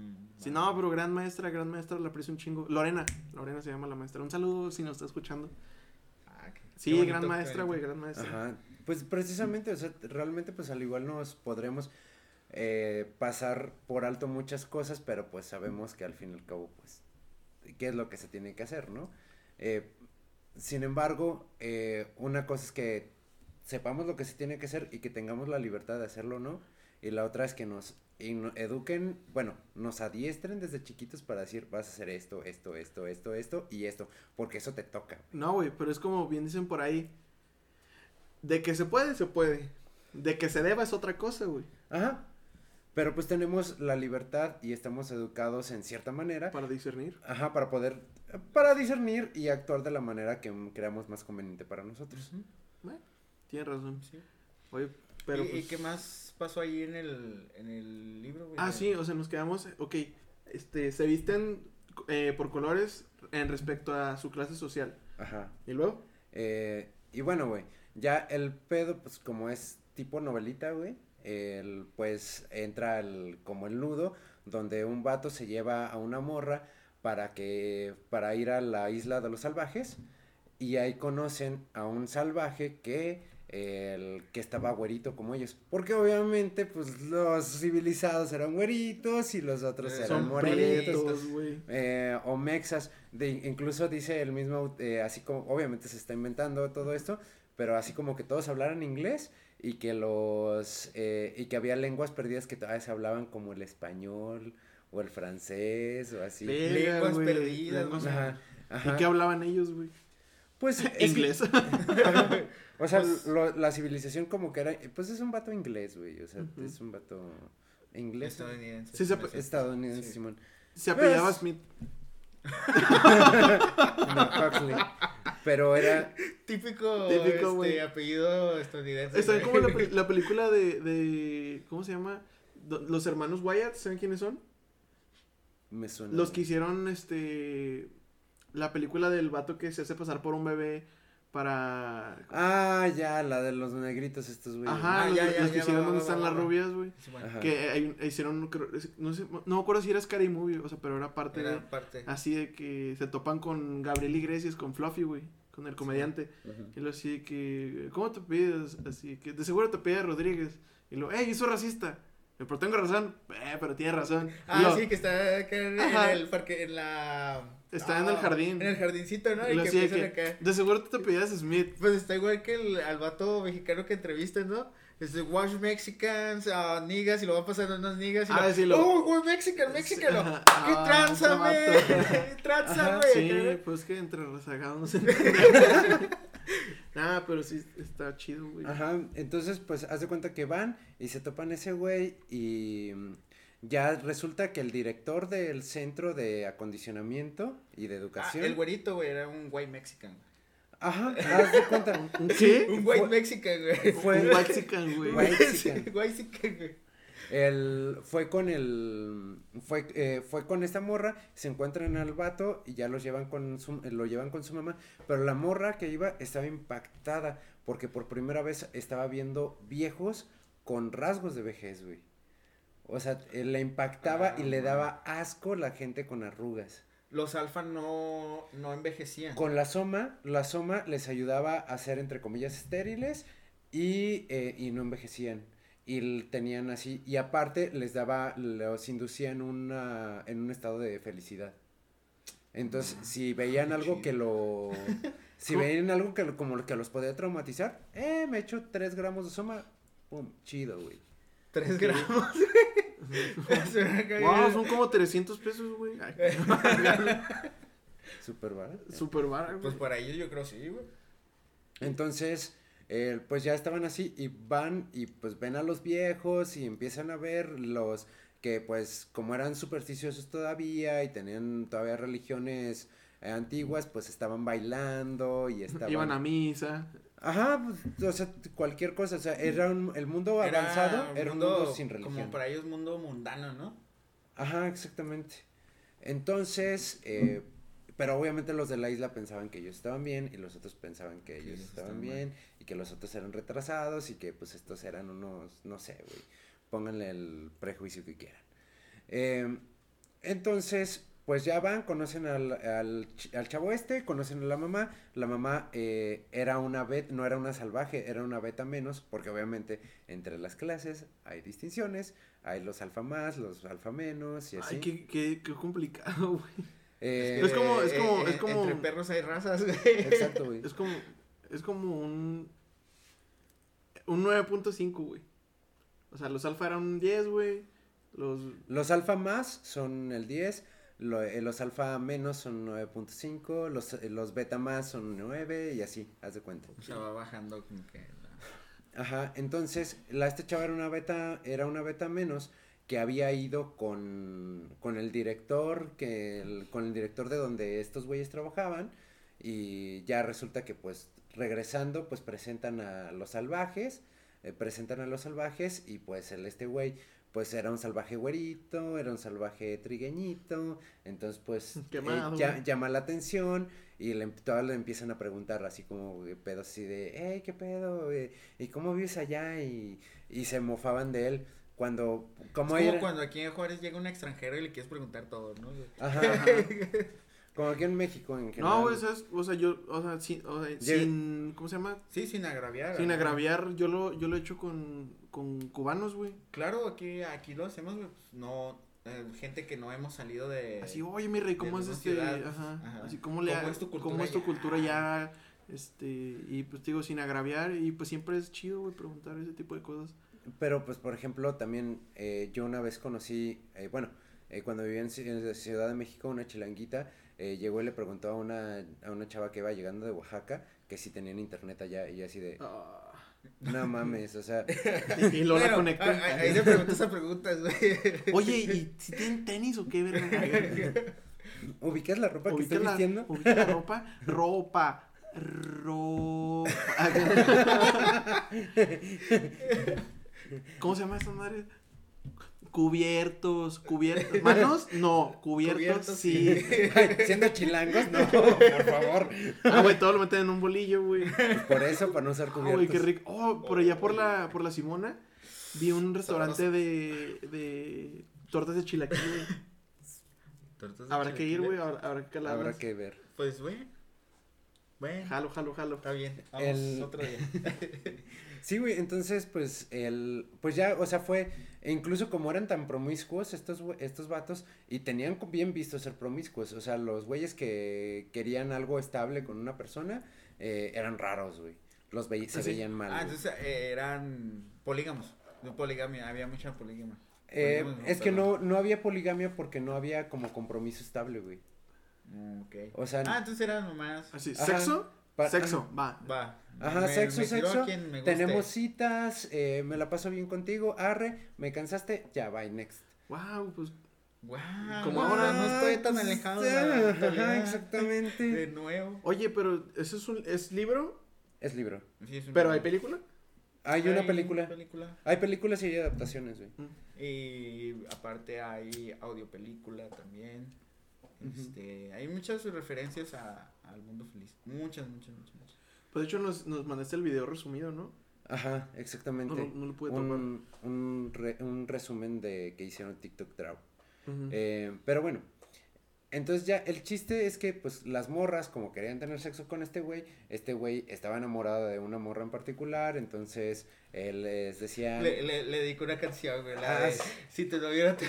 Mm, Sí, no, pero gran maestra, gran maestra, la aprecio un chingo. Lorena, Lorena se llama la maestra. Un saludo si nos está escuchando. Ah, qué- Sí, qué bonito, gran maestra, güey, gran maestra. Ajá. Pues precisamente, o sea, realmente pues al igual nos podremos eh, pasar por alto muchas cosas, pero pues sabemos que al fin y al cabo, pues, qué es lo que se tiene que hacer, ¿no? Eh, sin embargo, eh, una cosa es que sepamos lo que se tiene que hacer y que tengamos la libertad de hacerlo o no, y la otra es que nos in- eduquen, bueno, nos adiestren desde chiquitos para decir, vas a hacer esto, esto, esto, esto, esto y esto, porque eso te toca. No, güey, pero es como bien dicen por ahí. De que se puede, se puede. De que se deba es otra cosa, güey. Ajá. Pero pues tenemos la libertad y estamos educados en cierta manera. Para discernir. Ajá, para poder, para discernir y actuar de la manera que creamos más conveniente para nosotros. Bueno, tienes razón. Sí. Oye, pero ¿Y, y pues... qué más pasó ahí en el, en el libro, güey? Ah, sí, o sea, nos quedamos, ok, este, se visten eh, por colores en respecto a su clase social. Ajá. ¿Y luego? Eh, y bueno, güey, ya el pedo, pues como es tipo novelita, güey, el, pues entra el, como el nudo, donde un vato se lleva a una morra para que, para ir a la isla de los salvajes, y ahí conocen a un salvaje que, el, que estaba güerito como ellos, porque obviamente, pues los civilizados eran güeritos y los otros Eh, eran morenitos eh, o mexas, de, incluso dice el mismo, eh, así como, obviamente se está inventando todo esto, pero así como que todos hablaran inglés y que los, eh, y que había lenguas perdidas que todavía se hablaban como el español o el francés o así. Lenguas perdidas, lenguas- Ajá, ajá. ¿Y qué hablaban ellos, güey? Pues es Inglés. O sea, Pues- lo- la civilización como que era, pues es un vato inglés, güey, o sea, es un vato inglés, Estadounidense. Sí, se- estadounidense, Sí. Simón. Se apellidaba Pues- Smith. No, Huxley. Pero era, Típico, Típico, este, apellido estadounidense. Está como la, pe- la película de, de, ¿cómo se llama? Los hermanos Wyatt, ¿saben quiénes son? me suena. Los que hicieron, este, la película del vato que se hace pasar por un bebé para... Ah, ya, la de los negritos estos, güey. Ajá, Ah, los, ya, los ya, que ya, hicieron donde están va, las va. rubias, güey. Sí, bueno, Ajá. Que hay- hicieron, no sé, no me acuerdo si era Scary Movie, o sea, pero era parte de... Era parte. Así de que se topan con Gabriel Iglesias, con Fluffy, güey, con el comediante. Y lo así de que, ¿cómo te pides? Así que, de seguro te pide Rodríguez. Y lo, ¡ey, hizo racista! "Eh, Pero tengo razón. Eh, pero tiene razón. Ah, lo- sí, que está acá en, Ajá. el parque, en la... Está en Ah, el jardín. En el jardincito, ¿no? y lo que que, acá. de seguro tú te pedías Smith. Pues está igual que el, al vato mexicano que entrevistan, ¿no? Es de Wash Mexicans, uh, niggas, y lo van pasando unas niggas y Ah, lo, sí, lo- ¡Oh, güey, Mexican, Mexicano! Ajá. ¡Qué Ah, tranza, güey! ¡Tranza, güey! Sí, pues que entre rezagados no se Nah, pero sí está chido, güey. Ajá, entonces pues haz de cuenta que van y se topan ese güey y mm, ya resulta que el director del centro de acondicionamiento y de Ah, educación. el güerito, güey, era un white mexican. Ajá, haz de cuenta. ¿Un qué? Un white mexican, güey. Fue, Un Mexican, güey. White Sí, mexican. white mexican, güey. El, fue con el, fue, eh, fue con esta morra, se encuentran al vato y ya los llevan con su, lo llevan con su mamá, pero la morra que iba estaba impactada porque por primera vez estaba viendo viejos con rasgos de vejez, güey. O sea, eh, le impactaba y Ah, le daba asco la gente con arrugas. Los alfa no, no envejecían. Con la soma, la soma les ayudaba a ser entre comillas estériles y, eh, y no envejecían. Y tenían así, y aparte les daba, los inducía en una, en un estado de felicidad. Entonces, si veían algo que lo... Si veían algo que lo- como que los podía traumatizar, eh, me echo 3 gramos de soma, pum, chido, güey. Tres gramos. Se me cayó. Wow, son como 300 pesos, güey. Ay, Súper barato. Súper barato, güey. Pues para ellos yo creo sí, güey. Entonces, eh, pues ya estaban así y van y pues ven a los viejos y empiezan a ver los que pues como eran supersticiosos todavía y tenían todavía religiones eh, antiguas, pues estaban bailando y estaban... Iban a misa. Ajá, pues, o sea, cualquier cosa, o sea, era un- el mundo Era avanzado, era un mundo sin Como religión. para ellos mundo mundano, ¿no? Ajá, exactamente. Entonces, eh, pero obviamente los de la isla pensaban que ellos estaban bien y los otros pensaban que ellos ellos estaban estaban bien y que los otros eran retrasados y que pues estos eran unos, no sé, güey, pónganle el prejuicio que quieran. Eh, entonces, pues ya van, conocen al, al, ch- al chavo este, conocen a la mamá. La mamá eh, era una beta, no era una salvaje, era una beta menos, porque obviamente entre las clases hay distinciones, hay los alfa más, los alfa menos y así. Ay, qué, qué, qué complicado, güey. Eh, Es como- es como- es eh, como- Entre perros hay razas, güey. Exacto, güey. Es como, es como un, un 9.5, güey. O sea, los alfa eran un 10, güey. Los, Los alfa más son el 10, lo- eh, los alfa menos son 9.5, los, eh, los beta más son 9 y así, haz de cuenta. O sea, va bajando como que la- Ajá, entonces, la esta chava era una beta, era una beta menos que había ido con, con el director, que el- con el director de donde estos güeyes trabajaban, y ya resulta que pues regresando, pues presentan a los salvajes, eh, presentan a los salvajes, y pues el este güey, pues era un salvaje güerito, era un salvaje trigueñito, entonces pues eh, ya- llama la atención, y le, todas le empiezan a preguntar así como pedos así de, hey, ¿qué pedo? ¿Y cómo vives allá? Y, y se mofaban de él cuando, como es como era- cuando aquí en Juárez llega un extranjero y le quieres preguntar todo, ¿no? ajá. como aquí en México en general. no, güey, ¿sabes? O sea, yo, o sea, sin, o sea, Llega- sin, ¿cómo se llama? Sí, sin agraviar. Sin agraviar, yo lo, yo lo he hecho con, con cubanos, güey. Claro, aquí, aquí lo hacemos, güey. pues, no, eh, gente que no hemos salido de. Así, oye, mi rey, ¿cómo es este? ciudad, Ajá. ajá. Así, ¿cómo le ¿Cómo ha- es tu cultura cómo es tu ya? cultura ya? Este, y pues digo, sin agraviar, y pues siempre es chido, güey, preguntar ese tipo de cosas. Pero pues por ejemplo también eh, yo una vez conocí, eh, bueno, eh, cuando vivía en, en Ciudad de México una chilanguita eh, llegó y le preguntó a una, a una chava que iba llegando de Oaxaca que si tenían internet allá y así de, Ah. no mames, o sea, y luego la Bueno, a- Ahí le preguntas a preguntas, güey. Oye, ¿y si tienen tenis o qué, verga? ¿ubicas la ropa que ¿Ubicas estoy la, vistiendo? ubicas la ropa? Ropa. Ropa. ¿Cómo se llama esta madre? Cubiertos, cubiertos. ¿Manos? No, cubiertos, Cubiertos, sí. Ay, Siendo chilangos, no, por favor. Ah, güey, todo lo meten en un bolillo, güey. Pues por eso, para no usar Ah, cubiertos. güey, qué rico. Oh, por allá por la, por la Simona, vi un restaurante de, de tortas de chilaquil, güey. Tortas de Habrá que ir, chilaquiles. güey, habrá, habrá que. Habrá que ver. Pues, güey. Bueno, Jalo, jalo, jalo. está bien. Vamos El- otro día. Sí, güey, entonces, pues, el, pues ya, o sea, fue, e incluso como eran tan promiscuos estos, estos vatos, y tenían bien visto ser promiscuos, o sea, los güeyes que querían algo estable con una persona, eh, eran raros, güey, los veí- se ¿Ah, sí? veían mal, Ah, güey. entonces eh, eran polígamos. De poligamia, había mucha poligamia. Eh, es que no, no había poligamia porque no había como compromiso estable, güey, Mm, ok. o sea, Ah, entonces eran nomás. Así, Ajá. ¿sexo? Sexo, va. Va. Ajá, Me- sexo, me sexo, quien me guste. tenemos citas, eh, me la paso bien contigo, arre, me cansaste, ya, bye, next. Wow, pues Guau, Como ahora, no estoy tan pues, alejado de la ajá, exactamente. De nuevo. Oye, pero ¿eso es un es libro? Es libro. Sí, es un- ¿Pero hay película? Hay una película. película. Hay películas y hay adaptaciones, güey. Y aparte hay audio película también. Este, hay muchas referencias a, al mundo feliz. Muchas, muchas, muchas, muchas. Pues de hecho nos, nos mandaste el video resumido, ¿no? Ajá, exactamente. No, lo- no lo pude un, un, re- un resumen de que hicieron TikTok Draw. Eh, pero bueno, entonces ya el chiste es que pues las morras como querían tener sexo con este güey, este güey estaba enamorado de una morra en particular, entonces él les decía... Le, le, le dedico una canción, güey. Ah, de, sí. Si te lo viera, te...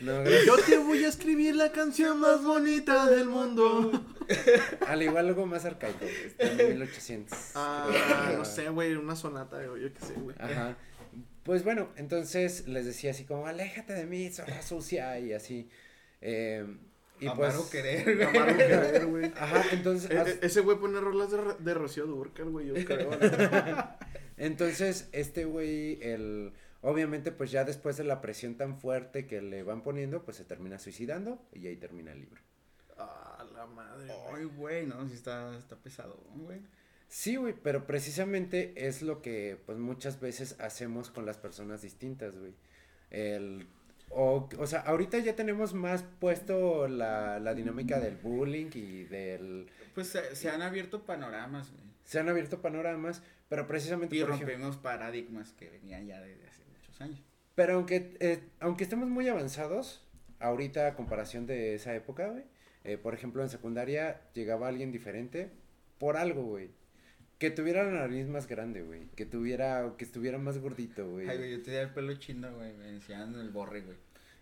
No. Yo te voy a escribir la canción más bonita del mundo. Al igual algo más arcaico, en 1800. Ah, no sé, güey, una sonata, güey, yo qué sé, güey. Ajá. Pues bueno, entonces les decía así como, aléjate de mí, zorra sucia, y así. Eh, y Amar pues... o querer, güey. Amar o querer, güey. Ajá, entonces... E- e- ese güey pone rolas de, Ro- de Rocío Durcal, güey, yo creo. ¿no? Entonces, este güey, el... Obviamente, pues ya después de la presión tan fuerte que le van poniendo, pues se termina suicidando y ahí termina el libro. Ah, la madre. Ay, güey, no, sí está, está pesado, güey. Sí, güey, pero precisamente es lo que pues muchas veces hacemos con las personas distintas, güey. El o, o sea, ahorita ya tenemos más puesto la, la dinámica del bullying y del Pues se, se han abierto panoramas, güey. se han abierto panoramas, pero precisamente Y por ejemplo- rompemos paradigmas que venían ya hace muchos años. pero aunque eh, aunque estemos muy avanzados ahorita a comparación de esa época, güey, eh, por ejemplo, en secundaria llegaba alguien diferente por algo, güey. Que tuviera la nariz más grande, güey. Que tuviera, que estuviera más gordito, güey. Ay, güey, yo tenía el pelo chino, güey. Me decían el borre, güey.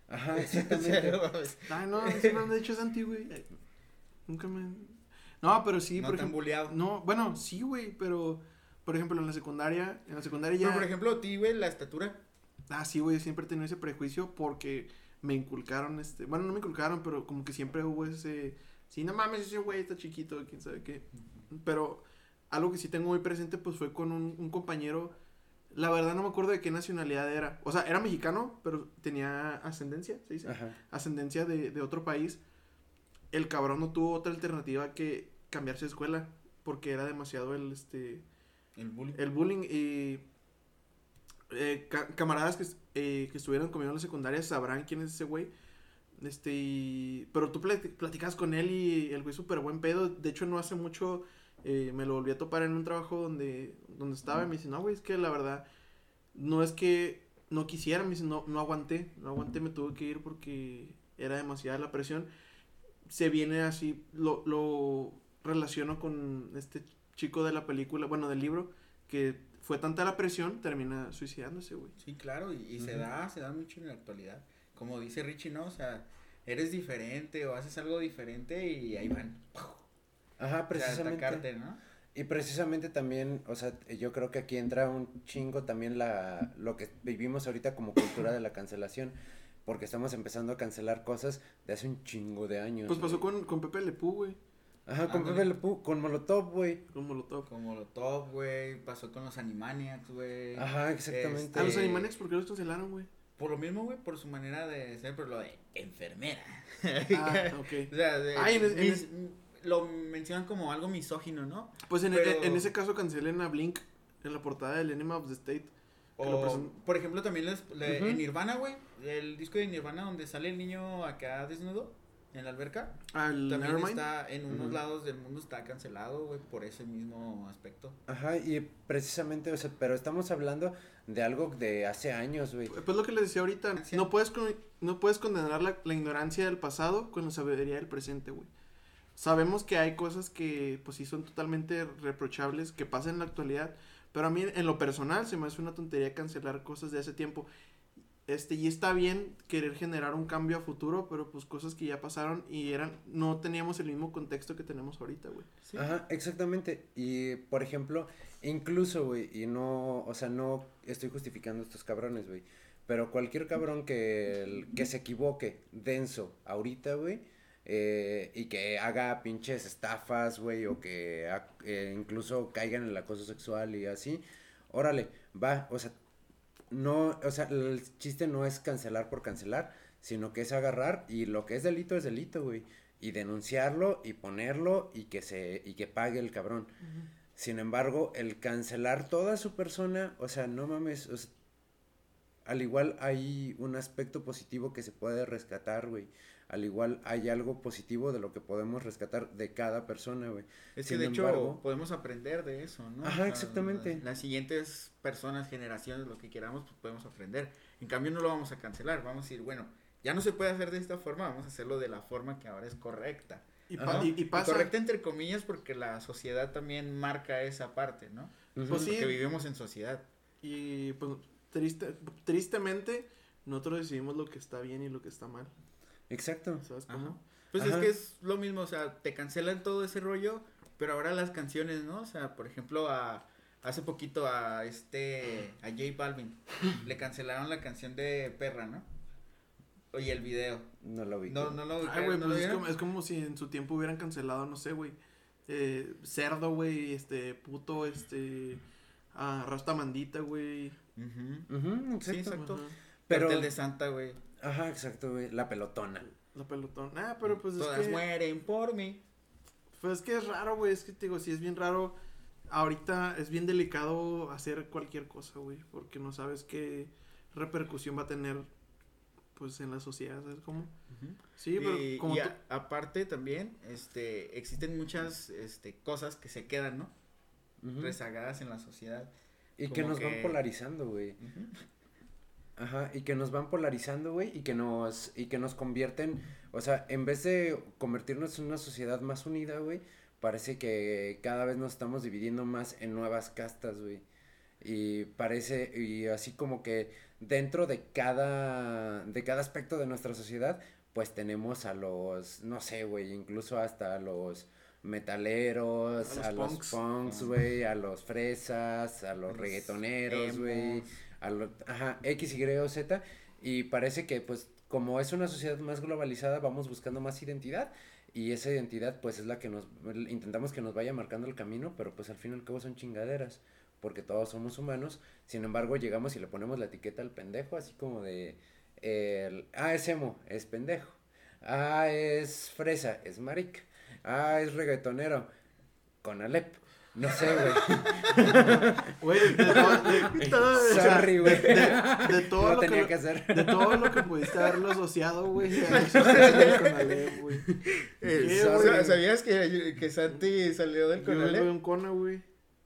Ajá, exactamente. Ay, no, eso me han dicho Santi, güey. Ay, Nunca me. No, pero sí, no por ejemplo. No, bueno, sí, güey, pero. Por ejemplo, en la secundaria. En la secundaria ya. Pero, por ejemplo, a ti, güey, la estatura. Ah, sí, güey, siempre he tenido ese prejuicio porque me inculcaron, este, bueno, no me inculcaron, pero como que siempre hubo ese, sí, no mames, ese güey está chiquito, quién sabe qué. Pero algo que sí tengo muy presente, pues fue con un, un compañero, la verdad no me acuerdo de qué nacionalidad era, o sea, era mexicano, pero tenía ascendencia, se dice, Ajá. ascendencia de, de otro país. El cabrón no tuvo otra alternativa que cambiarse de escuela, porque era demasiado el, este, El bullying. el bullying y eh, ca- camaradas que, eh, que estuvieron conmigo en la secundaria sabrán quién es ese güey. Este, pero tú plati- platicas con él y el güey súper buen pedo. De hecho, no hace mucho eh, me lo volví a topar en un trabajo donde, donde estaba y me dice, no, güey, es que la verdad, no es que no quisiera, me dice, no, no aguanté, no aguanté, me tuve que ir porque era demasiada la presión. Se viene así, lo, lo relaciono con este chico de la película, bueno, del libro, que fue tanta la presión, termina suicidándose, güey. Sí, claro, y, y se da, se da mucho en la actualidad. Como dice Richie, ¿no? O sea, eres diferente o haces algo diferente y ahí van. Ajá, O sea, precisamente. atacarte, ¿no? Y precisamente también, o sea, yo creo que aquí entra un chingo también la, lo que vivimos ahorita como cultura de la cancelación, porque estamos empezando a cancelar cosas de hace un chingo de años. Pues pasó güey. con, con Pepe Le Pew, güey, Ajá, con. Pepe Le Pew, con Molotov, güey. con Molotov. Como lo top, güey. Pasó con los Animaniacs, güey. Ajá, exactamente. A los Eh, Animaniacs, ¿por qué los cancelaron, güey? Por lo mismo, güey, por su manera de ser, pero lo de enfermera. Ah, ok. O sea, de- Ay, en es- en mis- es- lo mencionan como algo misógino, ¿no? Pues en, Pero- en ese caso cancelen a Blink en la portada del Enema of the State. O, por ejemplo, también les, le- en Nirvana, güey, el disco de Nirvana donde sale el niño acá desnudo en la alberca, Al también Nevermind. está en unos lados del mundo está cancelado, güey, por ese mismo aspecto. Ajá, y precisamente, o sea, pero estamos hablando de algo de hace años, güey. Pues lo que les decía ahorita, no puedes, con- no puedes condenar la, la ignorancia del pasado con la sabiduría del presente, güey. Sabemos que hay cosas que, pues sí, son totalmente reprochables, que pasan en la actualidad, pero a mí, en lo personal, se me hace una tontería cancelar cosas de hace tiempo. Este, y está bien querer generar un cambio a futuro, pero pues cosas que ya pasaron y eran, no teníamos el mismo contexto que tenemos ahorita, güey. Ajá, exactamente. Y, por ejemplo, incluso, güey, y no, o sea, no estoy justificando estos cabrones, güey. Pero cualquier cabrón que, que se equivoque denso ahorita, güey, eh, y que haga pinches estafas, güey, o que eh, incluso caigan en el acoso sexual y así, órale, va, o sea, no, o sea, el chiste no es cancelar por cancelar, sino que es agarrar y lo que es delito es delito, güey, y denunciarlo y ponerlo y que se y que pague el cabrón. Sin embargo, el cancelar toda su persona, o sea, no mames, o sea, al igual hay un aspecto positivo que se puede rescatar, güey. Al igual hay algo positivo de lo que podemos rescatar de cada persona, güey. Es que Sin de hecho embargo- podemos aprender de eso, ¿no? Ajá, exactamente. Las, las siguientes personas, generaciones, lo que queramos, pues podemos aprender. En cambio no lo vamos a cancelar, vamos a decir, bueno, ya no se puede hacer de esta forma, vamos a hacerlo de la forma que ahora es correcta. Y, pa- Ajá. y- y Y pasa... correcta entre comillas porque la sociedad también marca esa parte, ¿no? Pues sí. Porque vivimos en sociedad. Y pues triste, tristemente nosotros decidimos lo que está bien y lo que está mal. Exacto. ¿Sabes Ajá. cómo? Pues Ajá. es que es lo mismo, o sea, te cancelan todo ese rollo, pero ahora las canciones, ¿no? O sea, por ejemplo, a hace poquito a este a J Balvin le cancelaron la canción de Perra, ¿no? Oye, el video. No lo vi. No, no lo Ay, güey, ¿no pues es como, es como si en su tiempo hubieran cancelado, no sé, güey. Eh, cerdo, güey, este, puto, este, ah, rastamandita, güey. Ujú. Ujú, exacto. Sí, exacto. Pero- Cartel de Santa, güey. Ajá, exacto, güey. La pelotona. La pelotón. Ah, pero pues Todas es que. mueren por mí. Pues es que es raro, güey. Es que te digo, sí es bien raro. Ahorita es bien delicado hacer cualquier cosa, güey. Porque no sabes qué repercusión va a tener, pues, en la sociedad, ¿sabes cómo? Sí, pero y, como y a- aparte también, este, existen muchas, este, cosas que se quedan, ¿no? Rezagadas en la sociedad. Y que nos van polarizando, güey. Ujú. Ajá, y que nos van polarizando, güey, y que nos, y que nos convierten, o sea, en vez de convertirnos en una sociedad más unida, güey, parece que cada vez nos estamos dividiendo más en nuevas castas, güey. Y parece, y así como que dentro de cada, de cada aspecto de nuestra sociedad, pues tenemos a los, no sé, güey, incluso hasta a los metaleros, A a los los punks. punks, güey, a los fresas, a los Los reggaetoneros, güey. A ajá, X, Y o Z, y parece que pues como es una sociedad más globalizada, vamos buscando más identidad, y esa identidad pues es la que nos, intentamos que nos vaya marcando el camino, pero pues al fin y al cabo son chingaderas, porque todos somos humanos, sin embargo llegamos y le ponemos la etiqueta al pendejo, así como de, el, ah, es emo, es pendejo, ah, es fresa, es marica, ah, es reggaetonero, con Alep. No sé, güey. Güey, de, todo- Sorry, güey. de, de todo No lo tenía que, que hacer. de todo lo que pudiste haberlo asociado, güey. Eh. ¿Sabías que, que Santi salió del Yo Conalep? un Cona, güey.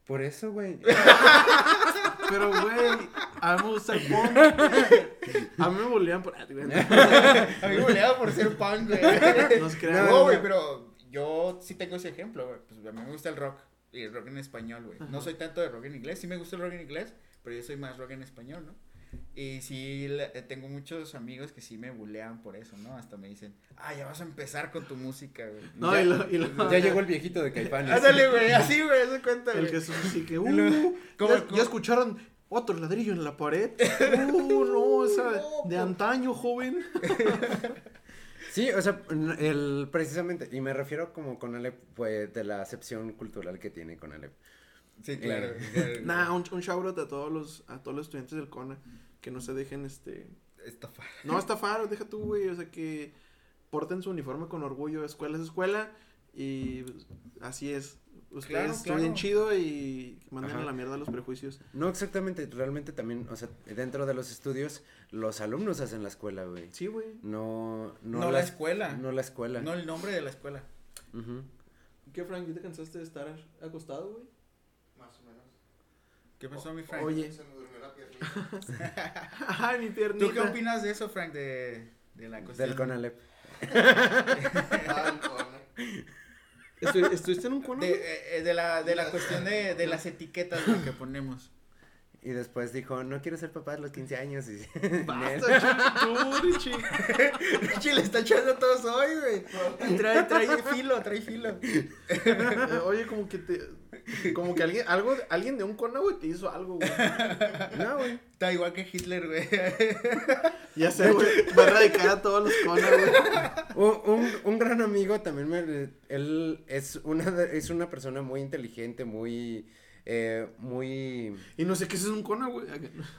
Por eso, güey. Pero, güey, a mí me gusta el punk. A mí me bolean por... Ah, A mí me boleaba por ser pan, güey. No, güey, pero yo sí tengo ese ejemplo, güey. Pues a mí me gusta el rock. Y el rock en español, güey. No soy tanto de rock en inglés. Sí me gusta el rock en inglés, pero yo soy más rock en español, ¿no? Y sí, eh, tengo muchos amigos que sí me bulean por eso, ¿no? Hasta me dicen, ah, ya vas a empezar con tu música, güey. No, y lo, y lo- Ya llegó el viejito de Caifanes. Ándale, güey, así, güey, se cuenta, El. Jesús así que, uh, ¿cómo- ¿ya, cómo? ya escucharon otro ladrillo en la pared? Uh, no, esa de antaño, joven. Sí, o sea, el, precisamente, y me refiero como con Alep, pues, de la acepción cultural que tiene con Alep. Sí, claro. Eh, claro. Nah, un, un shout out a todos los, a todos los estudiantes del CONA que no se dejen, este, Estafar. no estafar, deja tú, güey, o sea, que porten su uniforme con orgullo, escuela es escuela, y pues, así es. Ustedes Claro, estudien claro. chido y manden Ajá. a la mierda los prejuicios. No exactamente, realmente también, o sea, dentro de los estudios, los alumnos hacen la escuela, güey. Sí, güey. No, no, No la escuela. No la escuela. No el nombre de la escuela. Ujú. ¿Qué, Frank? ¿Ya te cansaste de estar acostado, güey? Más o menos. ¿Qué pasó, mi Frank? Oye. Se me durmió la piernita. Ay, mi piernita. ¿Tú qué opinas de eso, Frank, de, de la cuestión? Del Conalep. Ah, el cono. ¿Estu- ¿Estuviste en un cono? De, eh, eh, de la, de la cuestión de, de las etiquetas que ponemos. Y después dijo, no quiero ser papá a los 15 años. Y... Basta, tú, Richie. Richie le está echando todos hoy, güey. Trae, trae filo, trae filo. Eh, Oye, como que te. Como que alguien, algo, alguien de un cono, güey, te hizo algo, güey. no, güey. Está igual que Hitler, güey. Ya sé, güey. Va a erradicar a todos los conos, güey. Un, un, un gran amigo también me, él es una es una persona muy inteligente, muy eh, muy Y no sé qué es un cono, güey.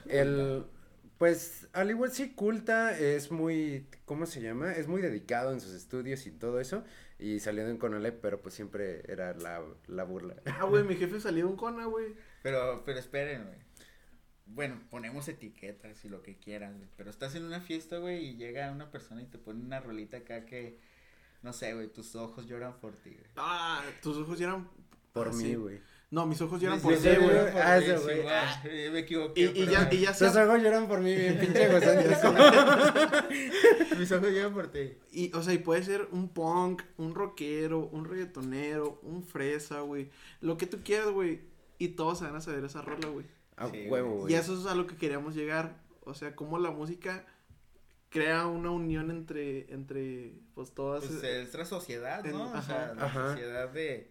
él pues al igual sí culta, es muy ¿cómo se llama? Es muy dedicado en sus estudios y todo eso y salió de un Conalep, pero pues siempre era la, la burla. Ah, güey, mi jefe salió de un cono, güey. Pero, pero esperen, güey. Bueno, ponemos etiquetas y lo que quieran, güey. Pero estás en una fiesta, güey, y llega una persona y te pone una rolita acá que, no sé, güey, tus ojos lloran por ti, güey. Ah, tus ojos ya eran. Por Ah, mí, sí. güey. No, mis ojos Sí, por ti, güey. güey. Ah, ese, güey. ah, eh, me equivoqué. Y, ya, y ya ojos lloran por mí, bien pinche. Mis ojos lloran por ti. Y, o sea, y puede ser un punk, un rockero, un reggaetonero, un fresa, güey. Lo que tú quieras, güey. Y todos se van a saber esa rola, güey. A Sí, huevo, güey. güey. Y eso es a lo que queríamos llegar. O sea, cómo la música crea una unión entre, entre, pues, todas. Pues eh, es la sociedad, en- ¿no? o sea, ajá. la Ajá. sociedad de.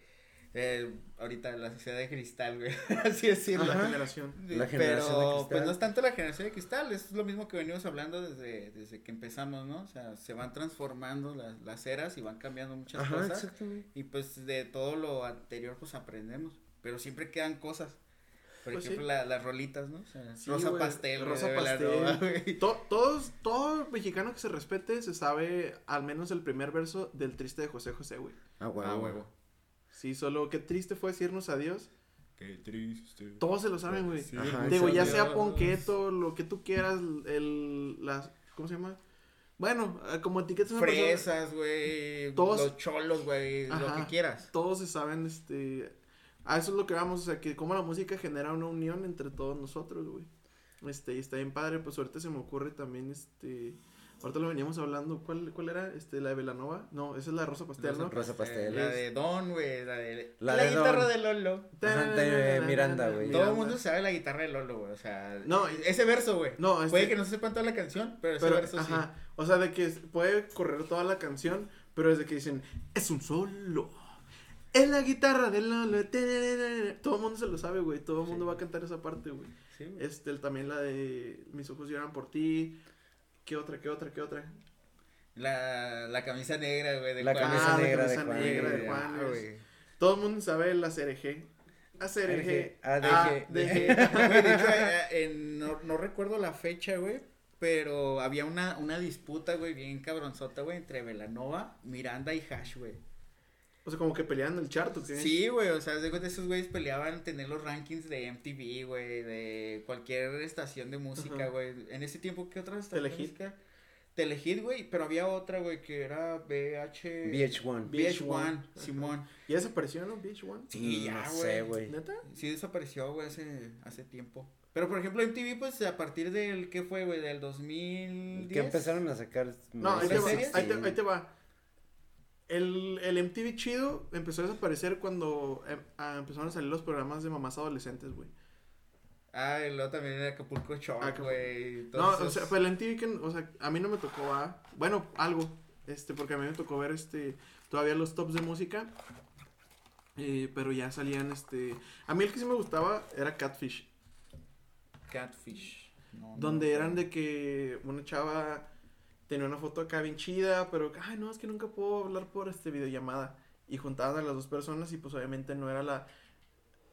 Eh, ahorita la sociedad de cristal, güey. Así decirlo. la generación. La generación de Pero, cristal. pues no es tanto la generación de cristal, es lo mismo que venimos hablando desde, desde que empezamos, ¿no? O sea, se van transformando las, las eras y van cambiando muchas Ajá, cosas. exactamente. Y pues de todo lo anterior, pues aprendemos. Pero siempre quedan cosas. Por Pues ejemplo, sí. la- las rolitas, ¿no? O sea, Sí, Rosa Pastel, Rosa Belanova, Pastel. To- todos, todo mexicano que se respete se sabe al menos el primer verso del triste de José José, güey. Ah, huevo. Ah, huevo. Sí, solo qué triste fue decirnos adiós. Qué triste. Todos se lo saben, güey. Sí, Digo, ya sea ponqueto, lo que tú quieras, el, las, ¿cómo se llama? Bueno, eh, como etiquetas Fresas, güey. Todos- Los cholos, güey. Lo que quieras. todos se saben, este, a eso es lo que vamos, o sea, que como la música genera una unión entre todos nosotros, güey. Este, y está bien padre, pues ahorita se me ocurre también, este, ahorita lo veníamos hablando, ¿cuál, cuál era? Este, la de Velanova, no, esa es la Rosa Pastel, ¿no? Rosa Pastel. La de Don, güey. La de. La La, de guitarra Don. de Lolo. Ajá, de Miranda, güey. Todo el mundo sabe la guitarra de Lolo, güey. O sea, No, ese verso, güey. No, este- Puede que no se sepan toda la canción, pero ese Pero, verso ajá, o sea, de que puede correr toda la canción, pero desde que dicen, es un solo, es la guitarra de Lolo, tererere", todo el mundo se lo sabe, güey, todo el mundo Sí. va a cantar esa parte, güey. sí. Sí, güey. Este, también la de Mis ojos lloran por ti, ¿qué otra, qué otra, qué otra? La, la camisa negra, güey. de La Juan. camisa Ah, la negra de camisa Juan. negra de Güey, Juan, ah, es- güey. Todo el mundo sabe la CRG. ACRG. ADG. Güey, de hecho, eh, en- no, no recuerdo la fecha, güey. Pero había una, una disputa, güey, bien cabronzota, güey, entre Velanova, Miranda y Hash, güey. O sea, como que peleando el chart, ¿o qué? Sí, güey, o sea, de esos güeyes peleaban tener los rankings de MTV, güey, de cualquier estación de música, güey. En ese tiempo, ¿qué otra estación de música? Telehit, güey, pero había otra, güey, que era BH... VH1. VH1, Simón. ¿Ya desapareció, no? Beach One. Sí, ya, No güey. sé, güey. ¿Neta? Sí desapareció, güey, hace, hace tiempo. Pero, por ejemplo, MTV, pues, a partir del, ¿qué fue, güey? Del 2010. Que empezaron a sacar. No, ahí te, ¿En va, ahí, te, ahí te va. El, el MTV chido empezó a desaparecer cuando em, ah, empezaron a salir los programas de mamás adolescentes, güey. Ah, y luego también era Acapulco Acapulco. güey. No, o sea, pues el MTV que, o sea, a mí no me tocó, ah, bueno, algo, este, porque a mí me tocó ver, este, todavía los tops de música, eh, pero ya salían, este, a mí el que sí me gustaba era Catfish, Catfish. No, no donde eran de que una chava tenía una foto acá bien chida, pero, ay, no, es que nunca puedo hablar por, este, videollamada, y juntaban a las dos personas y, pues, obviamente no era la...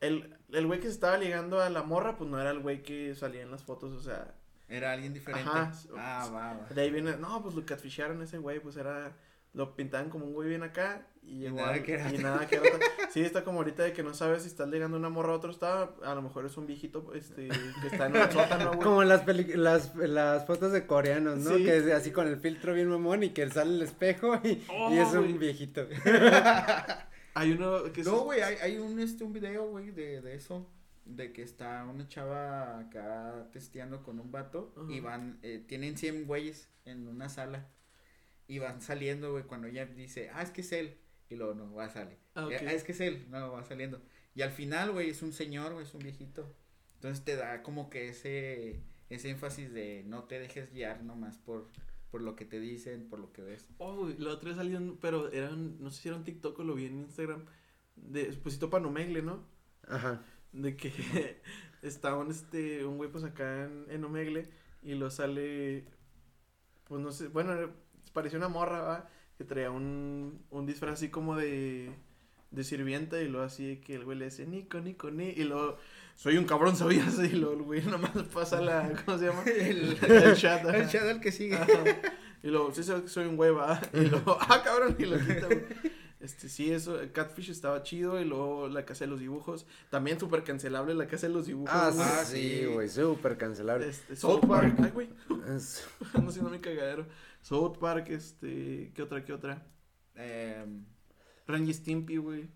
El, el güey que se estaba ligando a la morra, pues no era el güey que salía en las fotos, o sea, Era alguien diferente. Ajá. Ah, va, va. De ahí viene, no, pues lo catfisharon ese güey, pues era, lo pintaban como un güey bien acá y, llegó nada que era. y nada que era otra. Sí, está como ahorita de que no sabes si estás ligando una morra a otro estado, a lo mejor es un viejito, este, que está en un sótano, güey. Como las, peli- las, las fotos de coreanos, ¿no? Sí. Que es así con el filtro bien mamón y que sale el espejo y, Oh, y es güey. un viejito. Hay uno que No, es- güey, hay, hay un, este, un video, güey, de, de eso. De que está una chava acá testeando con un vato. Y van, eh, tienen 100 güeyes en una sala. Y van saliendo, güey, cuando ella dice, ah, es que es él. Y luego no, va, sale. Ah, ok. "Eh, Ah, es que es él. No, va saliendo. Y al final, güey, es un señor, güey, es un viejito. Entonces te da como que ese, ese énfasis de no te dejes guiar nomás por, por lo que te dicen, por lo que ves. Oh, güey, la otra vez salió, un- pero era un- no sé si era un TikTok o lo vi en Instagram, de Esposito Panomegle, ¿no? Ajá. De que está un, este, un güey pues acá en, en Omegle y lo sale, pues no sé, bueno, parecía una morra, ¿va? Que traía un, un disfraz así como de, de sirvienta y luego así que el güey le dice, Nico, Nico, ni, y luego, soy un cabrón, ¿sabías? Y luego el güey nomás pasa la, ¿cómo se llama? El, El chat, ajá. el chat al que sigue. Ajá. Y luego, sí, soy un güey, va. Y luego, ah, cabrón, y lo quita, güey. Este, sí, eso, Catfish estaba chido. Y luego la casa de los dibujos. También súper cancelable la casa de los dibujos. Ah, güey. Sí, güey, súper cancelable. Este, South Park. Ay, güey. Ando haciendo mi cagadero. South Park, este. ¿Qué otra, qué otra? Em, Ren y Stimpy, güey.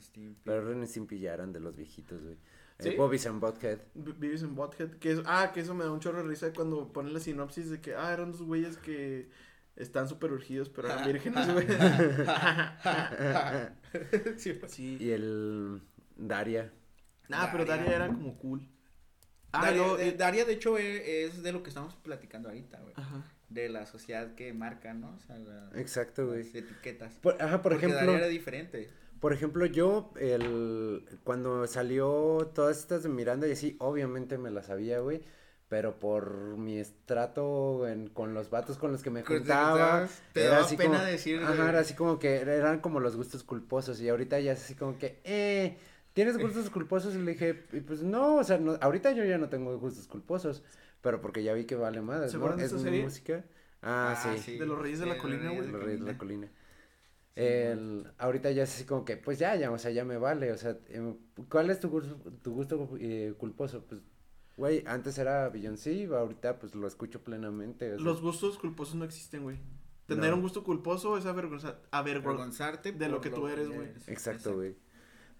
Stimpy. Pero Ren y Stimpy ya eran de los viejitos, güey. ¿Sí? Eh, Bobby's and Butthead. B- Beavis and Butthead. Que es, ah, que eso me da un chorro de risa cuando ponen la sinopsis de que, ah, eran dos güeyes que están súper urgidos, pero eran vírgenes, güey. Sí, pues. sí. Y el Daria. Ah, pero Daria. Daria era como cool. Ah, Daria, de, Daria, de hecho, e- es de lo que estamos platicando ahorita, güey. Ajá. De la sociedad que marca, ¿no? O sea, la- Exacto, güey. las etiquetas. Por- ajá, por Porque ejemplo. Era diferente. Por ejemplo, yo, el, cuando salió todas estas de Miranda y así, obviamente me las sabía, güey. Pero por mi estrato en- con los vatos con los que me juntaba. te era daba así pena como- decir, Ajá, era así como que eran como los gustos culposos. Y ahorita ya es así como que, eh, ¿tienes gustos culposos? Y le dije, pues no, o sea, no, ahorita yo ya no tengo gustos culposos. Pero porque ya vi que vale más, ¿Se ¿no? acuerdan de esta serie? música. Ah, sí. De los Reyes de la Colina, güey. de Los Reyes de la Colina. El, ahorita ya es así como que, pues ya, ya, o sea, ya me vale, o sea, em, ¿cuál es tu gusto, tu gusto eh, culposo? Pues, güey, antes era Beyoncé, ahorita pues lo escucho plenamente, o sea, Los gustos culposos no existen, güey. Tener No. un gusto culposo es avergonzar, avergon- Avergonzarte de lo que tú eres, güey. exacto, güey.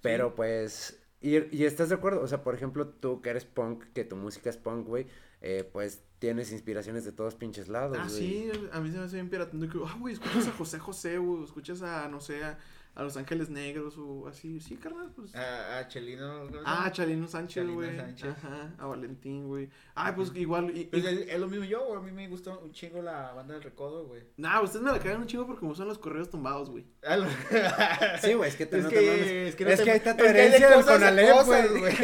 Pero pues, y, y estás de acuerdo, o sea, por ejemplo, tú que eres punk, que tu música es punk, güey, eh, pues tienes inspiraciones de todos pinches lados, Ah, sí, a mí se me hace bien piratando que, ah, güey, escuchas a José José, güey, escuchas a, no sé, a, a Los Ángeles Negros o así, sí, carnal, pues. A, a Chelino. ¿cómo se Ah, llama? Chalino Sánchez, güey. Ajá, a Valentín, güey. Ay, pues igual. Y, Pues y- es, es lo mismo yo, güey. A mí me gusta un chingo la banda del recodo, güey. Nah, ustedes me la cagan un chingo porque me usan los correos tumbados, güey. Ah, lo- Sí, güey, es que te Es no que, te mames. es que, no Es te- que ahí está tu herencia del a Conalep, güey.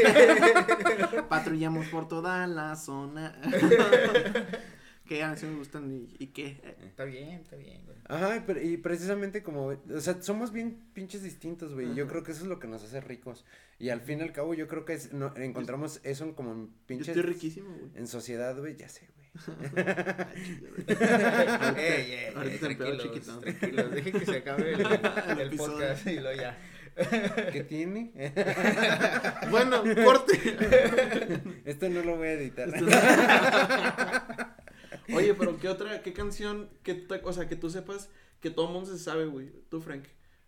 Patrullamos por toda la zona. que ya sí me gustan y, y qué. Está bien, está bien, güey. Ajá, pero, y precisamente como, o sea, somos bien pinches distintos, güey. y Yo creo que eso es lo que nos hace ricos. Y al fin y al cabo, yo creo que es, no, encontramos eso como en Yo pinches. estoy riquísimo, güey. En sociedad, güey, ya sé, güey. Ey, te empedo, tranquilos, chiquito. tranquilos. Dejen que se acabe el, El el podcast y luego ya. ¿Qué tiene? Bueno, corte. Esto no lo voy a editar. Oye, pero ¿qué otra, qué canción, que, te- o sea, que tú sepas que todo mundo se sabe, güey? Tú, Frank.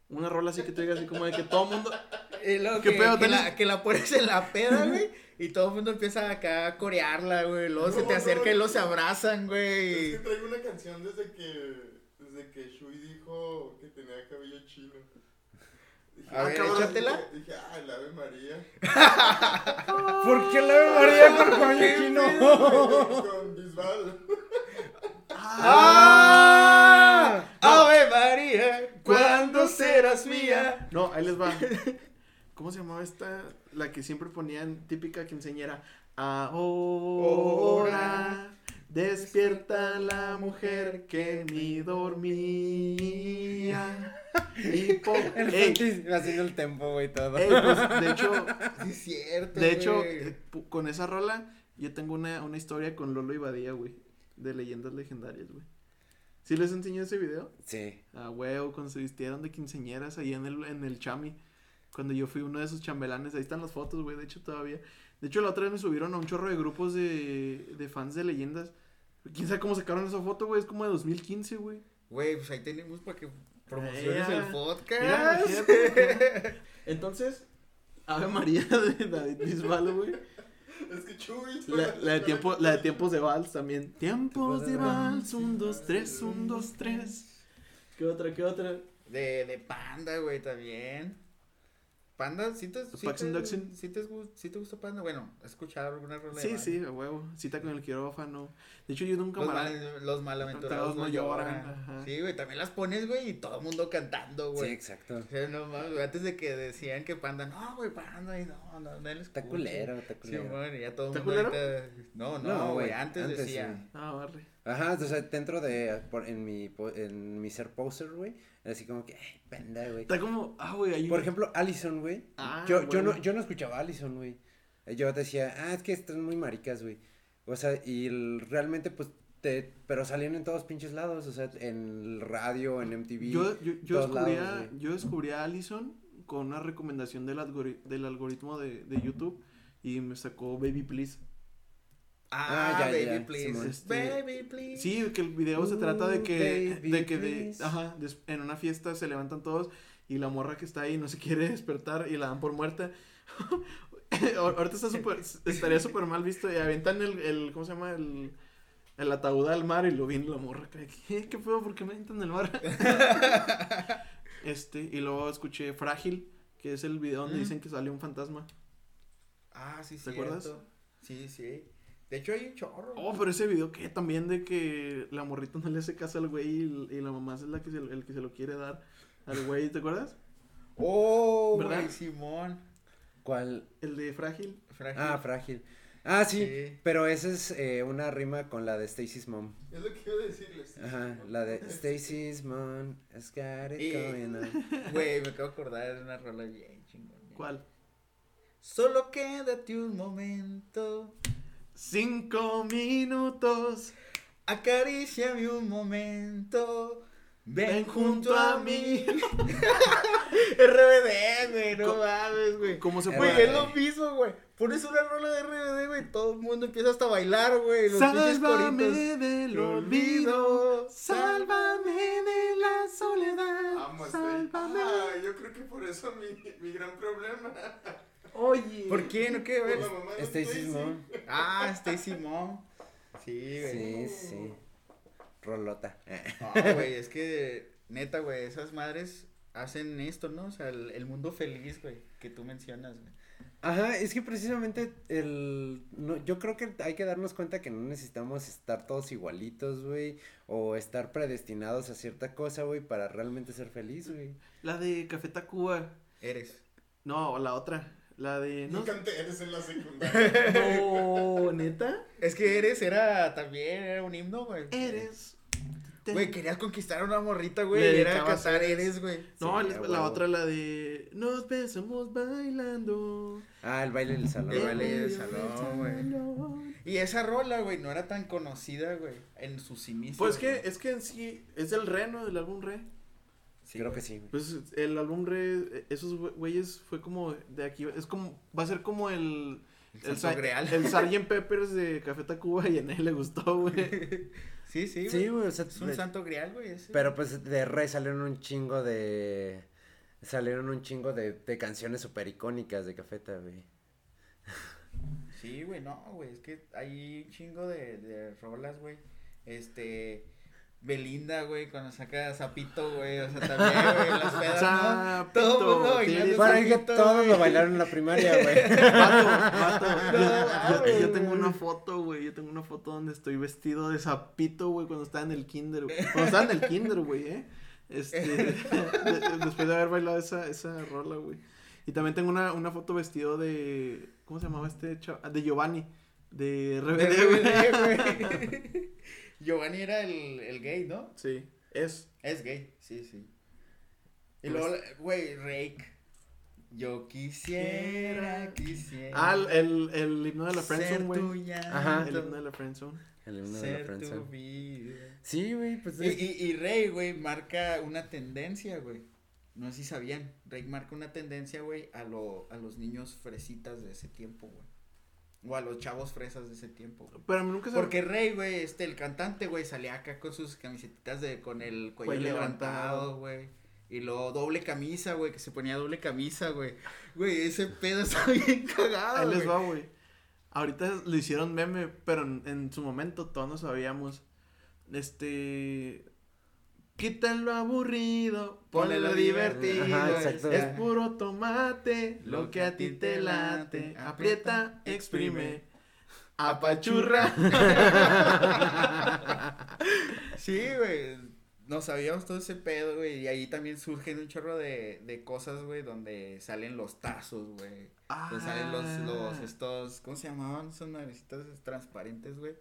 Una rola así que tú digas así como de que todo mundo. Y luego ¿Qué que, pedo, que, la, que la pones en la peda, güey. Y todo el mundo empieza acá a corearla, güey. Luego se No, te acerca no, y los no. abrazan, Es güey. que traigo una canción desde que, desde que Shui dijo que tenía cabello chino. A ver, cabrón, échatela. Dije, dije, ah, el Ave María. ¿Por qué la memoria con cabello chino? Con Bisbal. ¡Ah! ¡Ave María! ¿Cuándo serás mía? No, ahí les va. ¿Cómo se llamaba esta? La que siempre ponían típica quinceñera. Ahora despierta la mujer que en mí dormía. Y po- El Ey, haciendo el tempo, güey, todo. ey, pues, de hecho, Sí, es cierto. de hecho, güey. eh, con esa rola, yo tengo una, una historia con Lolo y Badía, güey. De leyendas legendarias, güey. ¿Sí les enseñé ese video? Sí. Ah, huevo, cuando se vistieron de quinceñeras ahí en el, en el chami. Cuando yo fui uno de esos chambelanes, ahí están las fotos, güey, de hecho todavía. De hecho, la otra vez me subieron a un chorro de grupos de, de fans de leyendas. ¿Quién sabe cómo sacaron esa foto, güey? Es como de 2015, güey. Güey, pues ahí tenemos para que promociones el podcast. Mira, imagínate. Entonces, Ave María de David Bisbal, güey. Es que Chuy. La, la de tiempo, la de tiempos de vals también. Tiempos de vals, un, dos, tres, un, dos, tres. ¿Qué otra, qué otra? De, de Panda, güey, también. Panda, ¿sí te, sí te, sí te, sí te gusta Panda? Bueno, ¿has escuchado alguna rola de Sí, Panda? sí, a huevo. Cita con el quirófano. De hecho, yo nunca Los, mal- los malaventurados Aventurados no no lloran, lloran. Sí, güey, también las pones, güey, y todo el mundo cantando, Sí, güey. exacto. O sea, no güey, antes de que decían que Panda, no, güey, Panda, y no, no, no les Está culero, está Sí, culero. güey, ya todo el ¿Está mundo culero? ahorita- No, No, no, güey, antes, antes decía. sí. Ah, barre. Ajá, o sea, dentro de, por- en mi, en mi ser poser, güey, así como que, ay, penda, güey. Está como, ah, güey, ahí. Por ejemplo, Allison, güey. Ah, yo, yo, bueno. no, yo no escuchaba a Allison, güey. Yo decía, ah, es que están muy maricas, güey. O sea, y el- realmente, pues, te, pero salían en todos pinches lados, o sea, en el radio, en MTV. Yo, yo, yo, descubrí lados, a, yo descubrí a Allison con una recomendación del, algori- del algoritmo de, de YouTube y me sacó Baby Please. Ah, Ah, ya, baby, ya, please. Simón. Este, Baby, please. Sí, que el video se trata de que, de que baby, de, ajá, en una fiesta se levantan todos y la morra que está ahí no se quiere despertar y la dan por muerta. Ahor- Ahorita está súper, estaría súper mal visto y aventan el, el, ¿cómo se llama? El, el ataúd al mar y lo viene la morra. ¿Qué, qué feo? ¿Por qué me aventan al mar? este, y luego escuché Frágil, que es el video donde Mm. dicen que sale un fantasma. Ah, sí, ¿Te sí. acuerdas? Sí, sí. De hecho, hay un chorro. Oh, pero ese video que también de que la morrita no le hace caso al güey y, y la mamá es la que se, el que se lo quiere dar al güey, ¿te acuerdas? Oh, ¿Verdad? güey, Simón. ¿Cuál? El de Frágil. Frágil. Ah, frágil. Ah, sí, Sí. pero esa es eh, una rima con la de Stacy's mom. Es lo que iba a decirles. Ajá, la de Stacy's mom has got it Y- going on. Güey, me acabo de acordar de una rola bien chingón. ¿Cuál? Solo quédate un momento. Cinco minutos. Acaríciame un momento. Ven, Ven junto a mí. RBD, güey, no mames, güey. ¿Cómo se Eh, Güey, puede? es lo mismo, güey. Pones una rola de RBD, güey. Todo el mundo empieza hasta a bailar, güey. Los Sálvame del olvido. Sálvame de la soledad. Amo a Sálvame. Ah, yo creo que por eso mi, mi gran problema. Oye. ¿Por qué? ¿No qué ver? Stacy's Stacy. mom. Ah, Stacy Mom. Sí, güey. Sí, sí. Rolota. No, güey, es que neta, güey, esas madres hacen esto, ¿no? O sea, el, el mundo feliz, güey, que tú mencionas, güey. Ajá, es que precisamente el no, yo creo que hay que darnos cuenta que no necesitamos estar todos igualitos, güey, o estar predestinados a cierta cosa, güey, para realmente ser feliz, güey. La de Café Tacuba. Eres. No, la otra. La de. No No, canté eres en la secundaria. no ¿neta? Es que Eres era también, era un himno, güey. Eres. Güey, querías conquistar a una morrita, güey, era cantar Eres. Eres, güey. No, Sí, la, otra, la de. Nos besamos bailando. Ah, el baile del salón. El baile del salón, güey. Y esa rola, güey, no era tan conocida, güey, en sus inicios. Pues que es que en sí es el re, ¿no? Del álbum re. Sí, Creo que sí. Pues el álbum re, esos güe- güeyes fue como de aquí, es como, va a ser como el, El el, Santo Sa- Grial. el Sgt. Peppers de Café Tacuba y a nadie le gustó, güey. Sí, sí, güey. Sí, güey, o sea, Es un de- santo grial, güey, ese. pero pues de re salieron un chingo de salieron un chingo de, de canciones super icónicas de Cafeta, güey. Sí, güey, no, güey, es que hay un chingo de, de rolas, güey. Este, Belinda, güey, cuando saca Zapito, güey, o sea, también, güey, las pedas, ¿no? Todo mundo Zapito, bailando Para que Zapito, todos lo bailaron en la primaria, güey. Vato, yo, No, yo- tengo una foto, güey, yo tengo una foto donde estoy vestido de sapito, güey, cuando estaba en el kinder, güey. Cuando estaba en el kinder, güey, eh. Este, de- después de haber bailado esa, esa rola, güey. Y también tengo una, una foto vestido de, ¿cómo se llamaba este chaval? De Giovanni, de De RBD, güey. Giovanni era el, el gay, ¿no? Sí, es. Es gay, sí, sí. Y Pues- luego, güey, Rake. Yo quisiera, quisiera. Ah, el, el, el himno de la friendzone, güey. tuya, Ajá. El himno de la friendzone. El himno de la ser tu friendzone. vida. Sí, güey, pues Y, es- y, y Rey, güey, marca una tendencia, güey. No sé si sabían. Rey marca una tendencia, güey, a, lo, a los niños fresitas de ese tiempo, güey. O a los chavos fresas de ese tiempo, güey. Pero a mí nunca se Porque Rey, güey, este, el cantante, güey, salía acá con sus camisetitas de, con el cuello, Cuello levantado, levantado. güey. Y luego doble camisa, güey, que se ponía doble camisa, güey. Güey, ese pedo está bien cagado, Ahí les güey. va, güey. Ahorita lo hicieron meme, pero en, en su momento todos no sabíamos. Este. Quita lo aburrido, ponle lo divertido. Ajá. Es puro tomate, lo que a ti te late. Aprieta, exprime, apachurra. Sí, güey. No sabíamos todo ese pedo, güey. Y ahí también surgen un chorro de, de cosas, güey, donde salen los tazos, güey. Donde salen los, los, Ah. estos, ¿cómo se llamaban? Esos madrecitas transparentes, güey.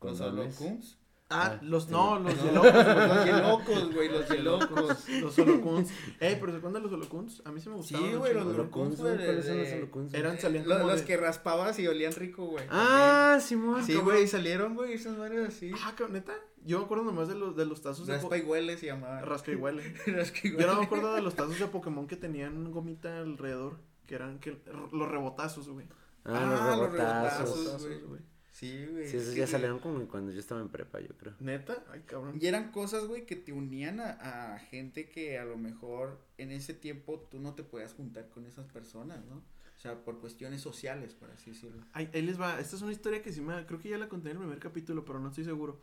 Los Condones. Ah, Ah, los sí. no, los yelocos, güey. Los yelocos, güey, los yelocos. Los holocuns. Ey, pero ¿se acuerdan de los holocuns? A mí sí me gustaban. Sí, güey, los Holocuns, güey, ¿Cuáles son los holocuns? Eran salían como los que raspabas y olían rico, güey. Ah, Simón. Sí, güey, salieron, güey, esas madres así. Ah, cabrón, neta. Yo me acuerdo nomás de los, de los tazos de Raspa y huele se llamaba. Rasca y huele. Raspa y Yo no me acuerdo de los tazos de Pokémon que tenían gomita alrededor. Que eran que, los rebotazos, güey. Ah, los Ah, rebotazos. güey. Sí, güey. Sí, es esos ya salieron como cuando yo estaba en prepa, yo creo. Neta, ay, cabrón. Y eran cosas, güey, que te unían a, a gente que a lo mejor en ese tiempo tú no te podías juntar con esas personas, ¿no? O sea, por cuestiones sociales, por así decirlo. Ay, ahí les va. Esta es una historia que sí me. Creo que ya la conté en el primer capítulo, pero no estoy seguro.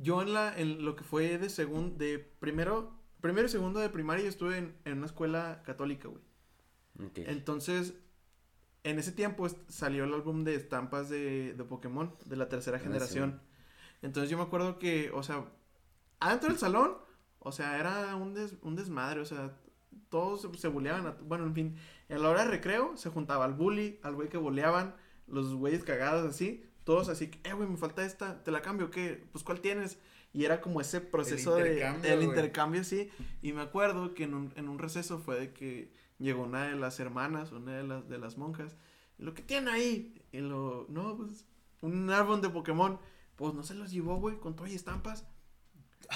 Yo en la. En lo que fue de segundo. De primero. Primero y segundo de primaria yo estuve en, en una escuela católica, güey. Entonces. En ese tiempo salió el álbum de estampas de, de Pokémon, de la tercera Ah, generación. Entonces yo me acuerdo que, o sea, adentro del salón, o sea, era un, des- un desmadre, o sea, todos se, buleaban, a- bueno, en fin, en la hora de recreo se juntaba al bully, al güey que boleaban, los güeyes cagados así, todos así, eh, güey, me falta esta, ¿te la cambio qué? Pues, ¿cuál tienes? Y era como ese proceso de, intercambio, el intercambio, sí, y me acuerdo que en un, en un receso fue de que llegó una de las hermanas, una de las, de las monjas, y lo que tiene ahí, y lo, no, pues, un árbol de Pokémon, pues no se los llevó, güey, con todas y estampas.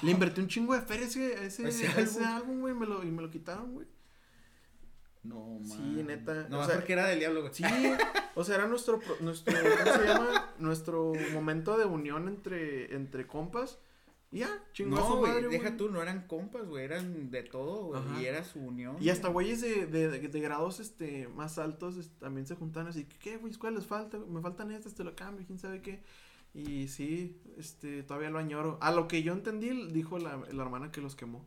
Le invertí un chingo de feria ese, ese, Ese álbum. güey, me lo, y me lo quitaron, güey. No, man. Sí, neta, No, o sea- porque era del diablo, güey. Sí, o sea, era nuestro, nuestro, ¿cómo se llama? Nuestro momento de unión entre, entre compas. Y ya, chingó a No, güey, deja tú, no eran compas, güey, eran de todo, güey, y era su unión. Y hasta güey. güeyes de, de, de, de grados este, más altos este, también se juntan así, ¿qué, güey? ¿Cuál les falta? Me faltan estas, te lo cambio, quién sabe qué. Y sí, este, todavía lo añoro. A lo que yo entendí, dijo la, la hermana que los quemó.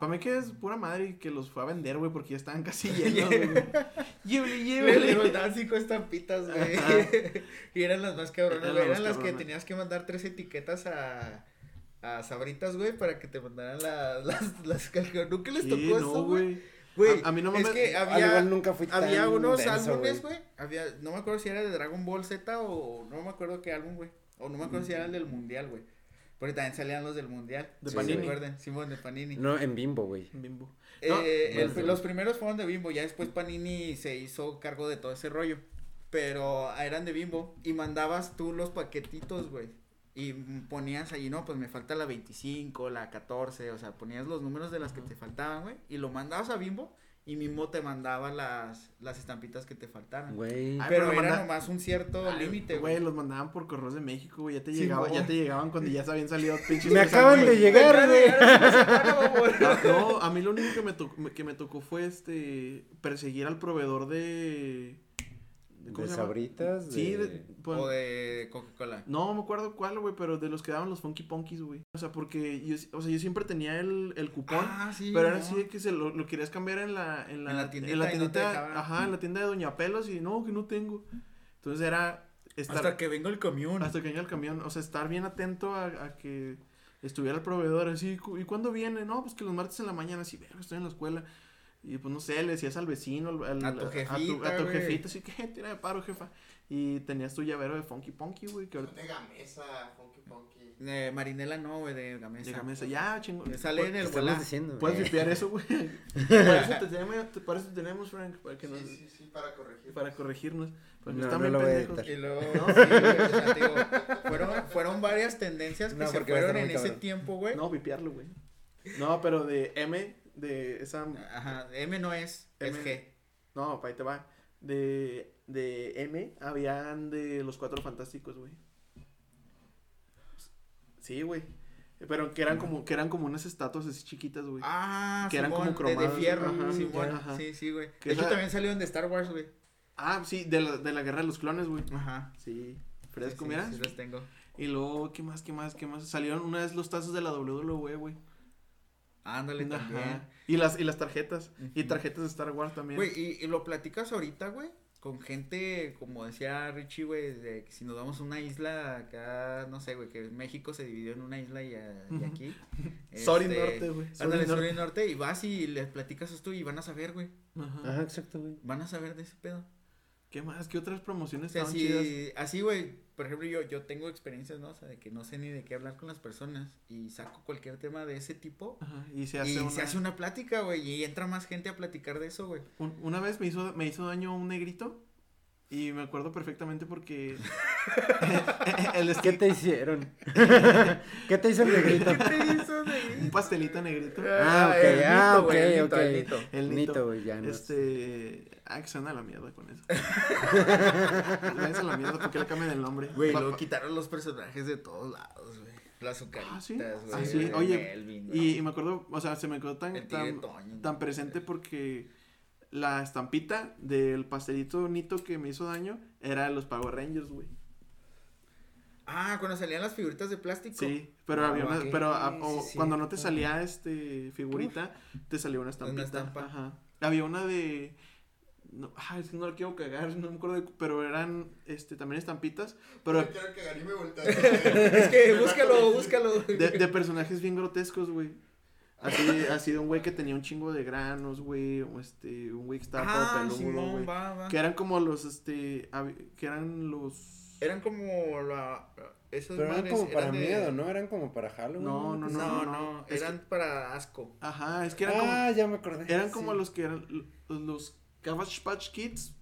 Para mí que es pura madre y que los fue a vender, güey, porque ya estaban casi llenos, güey. Llévele, Le, le llévele. cinco estampitas, güey. Y eran las más cabronas, Eran las Eran las que tenías que mandar tres etiquetas a, a Sabritas, güey, para que te mandaran las, las, las ¿Nunca les Sí, tocó no, eso, güey? güey. Güey, A- a mí no es me- que Al había, igual nunca fui había tan unos denso, álbumes, güey. Había, no me acuerdo si era de Dragon Ball Z o no me acuerdo qué álbum, güey. O no me acuerdo si era el del Mundial, güey. Porque también salían los del Mundial. De ¿sí Panini. ¿Se acuerdan? Simón, de Panini. No, en Bimbo, güey. Bimbo. Eh, No, el- los primeros fueron de Bimbo, ya después Panini se hizo cargo de todo ese rollo. Pero eran de Bimbo y mandabas tú los paquetitos, güey. Y ponías ahí, no, pues me falta la 25, la 14, o sea, ponías los números de las que te faltaban, güey. Y lo mandabas a Bimbo y Bimbo te mandaba las, las estampitas que te faltaran. Güey. Ay, Pero, pero era manda- nomás un cierto límite, Güey, güey. los mandaban por correos de México, güey. Ya te Sí, llegaba, mo. ya te llegaban cuando ya se habían salido pinches. Me acaban de llegar, güey. Ah, no, a mí lo único que me, tocó, que me tocó fue este perseguir al proveedor de. ¿Cómo De sabritas. Sí, de... de, pues, O de Coca-Cola. No me acuerdo cuál, güey, pero de los que daban los Funky Punkies, güey. O sea, porque yo, o sea, yo siempre tenía el, el cupón. Ah, sí. pero era no. así de que se lo, lo querías cambiar en la, en la, En la tiendita en la no ajá, en la tienda de Doña Pelos y no, que no tengo. Entonces era estar, Hasta que venga el camión. hasta que venga el camión, o sea, estar bien atento a, a que estuviera el proveedor, así, ¿y cuándo viene? No, pues que los martes en la mañana, así, verga, estoy en la escuela. Y pues no sé, le decías al vecino, al, al- A tu a tu, jefita, a tu jefita, así que tira de paro, jefa. Y tenías tu llavero de Funky Punky, güey, que ahorita De Gamesa, Funky Punky. Marinela no, güey, de Gamesa. llega mesa, ya, chingón. Sale en ¿Qué el estamos diciendo? Puedes vipiar eso, güey. para, eso te tenemos, para eso te tenemos, Frank, para que nos, Sí, sí, sí, para corregir. para corregirnos. Porque No, están no lo voy a pendejos. editar. Y luego, sí, güey, digo, fueron, fueron varias tendencias que No, se fueron en ese tiempo, güey. No, vipiarlo, güey. No, pero de M, de esa Ajá, M no es, es M. G. No, pa' ahí te va. De, de M habían de los cuatro fantásticos, güey. Sí, güey. Pero que eran como, que eran como unas estatuas así chiquitas, güey. Ah, Que eran Simón, como de- de, cromadas, fierro, ajá, Simón, ajá. sí, sí, güey. Que De hecho, esa- también salieron de Star Wars, güey. Ah, sí, de la, de la guerra de los clones, güey. Ajá. Sí, Sí, fresco, sí, mira. Sí, los tengo. Y luego, ¿qué más, qué más, qué más? Salieron una vez los tazos de la WWE, güey. Ándale Ajá. también. Y las, y las tarjetas. Y tarjetas de Star Wars también. Güey, y, y lo platicas ahorita, güey, con gente, como decía Richie, güey, de que si nos vamos a una isla acá, no sé, güey, que México se dividió en una isla y, a- y aquí. Sur y este, norte, güey. Ándale, sur norte. y norte, y vas y les platicas esto y van a saber, güey. Ajá. Ajá, exacto, güey. Van a saber de ese pedo. ¿Qué más? ¿Qué otras O promociones sea, estaban chidas? si, así, güey, por ejemplo, yo, yo tengo experiencias, ¿no? O sea, de que no sé ni de qué hablar con las personas y saco cualquier tema de ese tipo. Ajá. Y se hace y una... se hace una plática, güey, y entra más gente a platicar de eso, güey. un- una vez me hizo, me hizo daño un negrito. Y me acuerdo perfectamente porque... el ¿Qué stick- te hicieron? ¿Qué te hizo el negrito? un pastelito negrito. Ah, ok, el ah, nito, güey, el ok, nito, ok. el nito. El Nito, güey, ya no. Este... Ah, que se anda la mierda con eso. Váyanse a la mierda, ¿por qué le cambian el nombre? Güey, luego quitaron los personajes de todos lados, güey. Las azucaritas, Ah, sí. güey. Ah, sí. Oye, Melvin, Y, ¿no? y me acuerdo, o sea, se me quedó tan, tan, Toño, tan presente porque la estampita del pastelito nito que me hizo daño era de los Power Rangers, güey. Ah, cuando salían las figuritas de plástico. Sí, pero Ah, había una, pero a- sí, o sí, cuando no te salía este figurita, te salía una estampita. estampa. Ajá. Había una de No, ah, es que no lo quiero cagar, no me acuerdo de- pero eran este también estampitas, pero Me quiero cagar y me volteaste. Es que búscalo, búscalo. de, de personajes bien grotescos, güey. Así, así de un güey que tenía un chingo de granos, güey, o este, un güey que estaba Ah, todo peludo, güey. va, va. Que eran como los, este, que eran los... Eran como la... Esas Pero eran como para eran de- miedo, ¿no? Eran como para Halloween. No, no, No, no, no, eran para asco. Ajá, es que eran Ah, ya me acordé. como, eran como los que eran los, los Cabbage Patch Kids,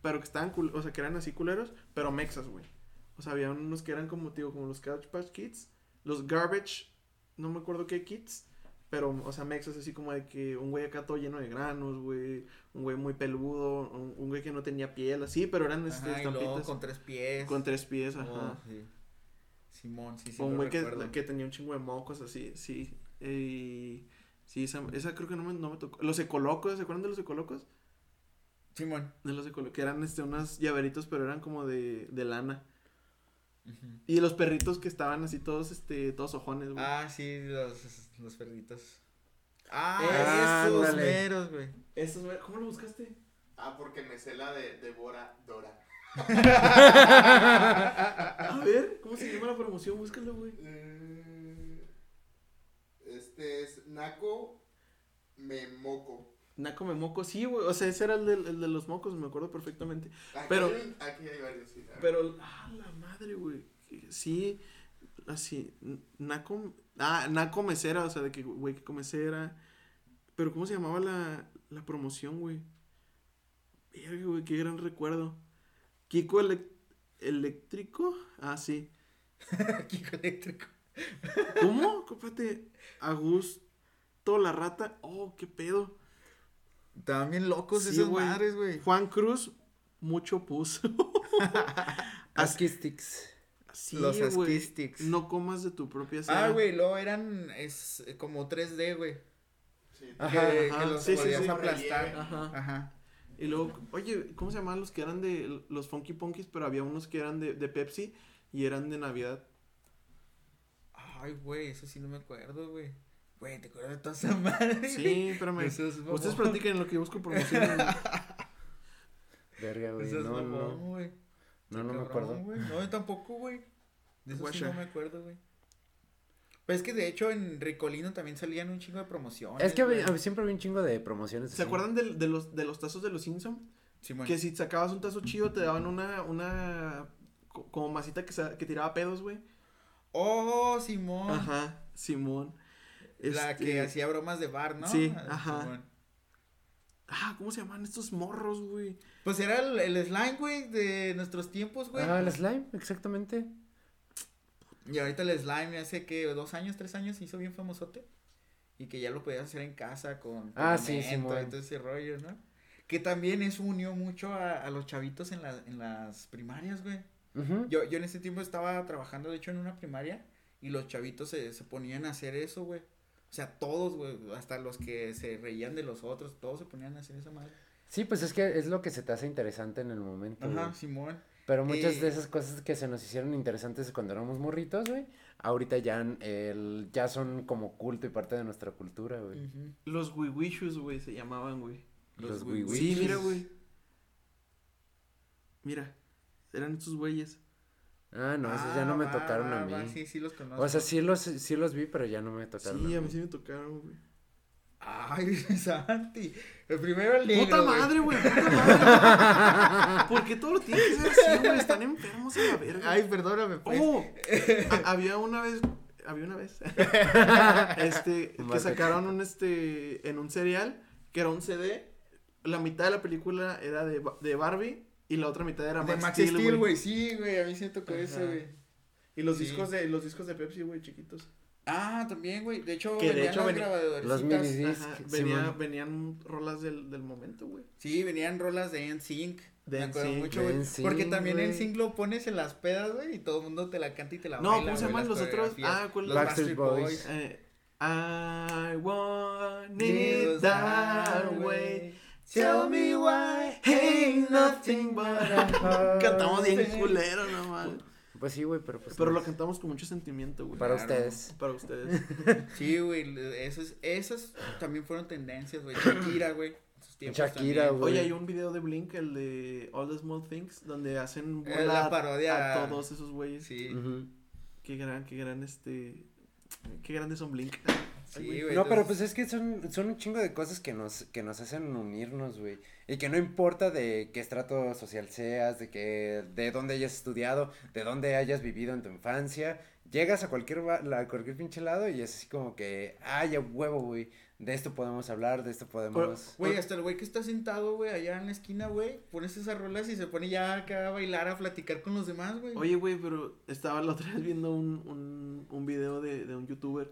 pero que estaban, cul- o sea, que eran así culeros, pero mexas, güey. O sea, había unos que eran como, tío, como los Cabbage Patch Kids, los Garbage, no me acuerdo qué kids, pero, o sea, mexas así como de que un güey acá todo lleno de granos, güey, un güey muy peludo, un, un güey que no tenía piel, así, pero eran este, Ajá, y luego con tres pies. con tres pies, Oh, ajá. sí. Simón, sí, sí. o un güey que, tenía un chingo de mocos así, sí. Y sí, esa, esa creo que no me, no me tocó. Los ecolocos, ¿se acuerdan de los ecolocos? Simón. De los ecolocos, que eran este, unos llaveritos, pero eran como de, de lana. Y los perritos que estaban así todos, este, todos ojones, güey. Ah, sí, los, los perritos. Ah, Ah, esos ándale. meros, güey. Esos, ¿cómo lo buscaste? Ah, porque me sé la de, de Bora Dora. A ver, ¿cómo se llama la promoción? Búscalo, güey. Eh, Este es Naco Memoco. Naco me moco, sí, güey. O sea, ese era el de, el de los mocos, me acuerdo perfectamente. Aquí Pero- hay un- aquí hay varios, sí. Pero, ah, la madre, güey. Sí, así, Naco, ah, Naco Mesera, o sea, de que, güey, que comecera. Pero, ¿cómo se llamaba la, la promoción, güey? Verga, güey, qué gran recuerdo. Kiko Elec- Eléctrico, ah, sí. Kiko eléctrico. ¿Cómo? Espérate, Augusto la rata, oh, qué pedo. Estaban bien locos Sí, esas güey. madres, güey. Juan Cruz, mucho pus. Asky Sticks. Sí, Los güey. Askistics. No comas de tu propia cera. Ah, güey, luego eran es, como 3D, güey. Sí, Ajá, que, ajá, que los sí, sí, podías sí. aplastar. Ajá. Ajá. Y luego, oye, ¿cómo se llamaban los que eran de los Funky Punkies? Pero había unos que eran de, de Pepsi y eran de Navidad. Ay, güey, eso sí no me acuerdo, güey. Güey, ¿te acuerdas de toda esa madre? Sí. Eso es mamón. Ustedes platiquen en lo que yo busco promoción. Verga, güey. Eso es No, mamón, no. güey. No, no me acuerdo. güey. No, yo tampoco, güey. De eso sí Guacha. no me acuerdo, güey. Pues es que de hecho en Ricolino también salían un chingo de promociones. Es que güey. había- había- siempre había un chingo de promociones. ¿Se así. acuerdan del- de, los, de los tazos de los Simpson? Simón. Que si sacabas un tazo chido te daban una, una co- como masita que, sa- que tiraba pedos, güey. Oh, Simón. Ajá, Simón. La Este, que hacía bromas de bar, ¿no? Sí, Ah, ajá. Ah, ¿cómo se llaman estos morros, güey? Pues era el, el slime, güey, de nuestros tiempos, güey. Ah, el slime, exactamente. Y ahorita el slime hace que dos años, tres años se hizo bien famosote. Y que ya lo podías hacer en casa con Ah, sí, y todo ese rollo, ¿no? Que también eso unió mucho a, a los chavitos en, la- en las primarias, güey. Ujú. Yo, yo en ese tiempo estaba trabajando, de hecho, en una primaria. Y los chavitos se, se ponían a hacer eso, güey. O sea, todos, güey. Hasta los que se reían de los otros, todos se ponían a hacer esa madre. Sí, pues es que es lo que se te hace interesante en el momento. Ajá, güey. Simón. Pero muchas Eh, de esas cosas que se nos hicieron interesantes cuando éramos morritos, güey, ahorita ya, el, ya son como culto y parte de nuestra cultura, güey. Los Wiwishus, güey, se llamaban, güey. Los Los wiwishus. Sí, mira, güey. Mira, eran estos güeyes. Ah, no, esos ya no Ah, me va, tocaron va, a mí. va, Sí, sí los conozco. O sea, sí los, sí los vi, pero ya no me tocaron Sí, a a mí mí. sí me tocaron, güey. Ay, Santi. El primero el negro, Puta güey. madre, güey, puta madre. ¿Por qué todo lo tiene que ser así, güey? Están enfermos a la verga. Ay, perdóname, pues. Oh, a- había una vez, había una vez, este, que sacaron un, este, en un serial, que era un CD, la mitad de la película era de, de Barbie y la otra mitad era de Max, Steel, Steel, güey. Sí, güey. A mí tocó Ajá. eso, güey. Y los Sí. discos de, los discos de Pepsi, güey, chiquitos. Ah, también, güey. De hecho, Que de venían hecho las grabadorcitas. Los mini discs. Ajá, Sí, venían rolas del, del momento, güey. Sí, venían rolas de NSYNC. De me acuerdo NSYNC, mucho, de güey. NSYNC, Porque también. NSYNC lo pones en las pedas, güey, y todo el mundo te la canta y te la No, baila, ¿cómo se llaman los otros? Ah, ¿cuál- Los Backstreet Boys. Eh, I want It that way. Tell me why Ain't nothing but a... Cantamos bien Sí. culero, no. Pues sí, güey, pero pues. Pero no. lo cantamos con mucho sentimiento, güey. Para Claro. ustedes. Para ustedes. Sí, güey, esos, esos también fueron tendencias, güey. Shakira, güey. sus tiempos Shakira, güey. Oye, hay un video de Blink, el de All the Small Things, donde hacen Eh, la a- parodia. a todos esos güeyes. Sí. Qué gran, qué gran, este... Qué grandes son Blink. Sí, güey. güey. No, pero pues es que son, son un chingo de cosas que nos, que nos hacen unirnos, güey. Y que no importa de qué estrato social seas, de que, de dónde hayas estudiado, de dónde hayas vivido en tu infancia, llegas a cualquier, a cualquier pinche lado y es así como que, ay, a huevo, güey, de esto podemos hablar, de esto podemos... Güey, hasta el güey que está sentado, güey, allá en la esquina, güey, pones esas rolas y se pone ya acá a bailar, a platicar con los demás, güey. Oye, güey, pero estaba la otra vez viendo un, un, un video de, de un youtuber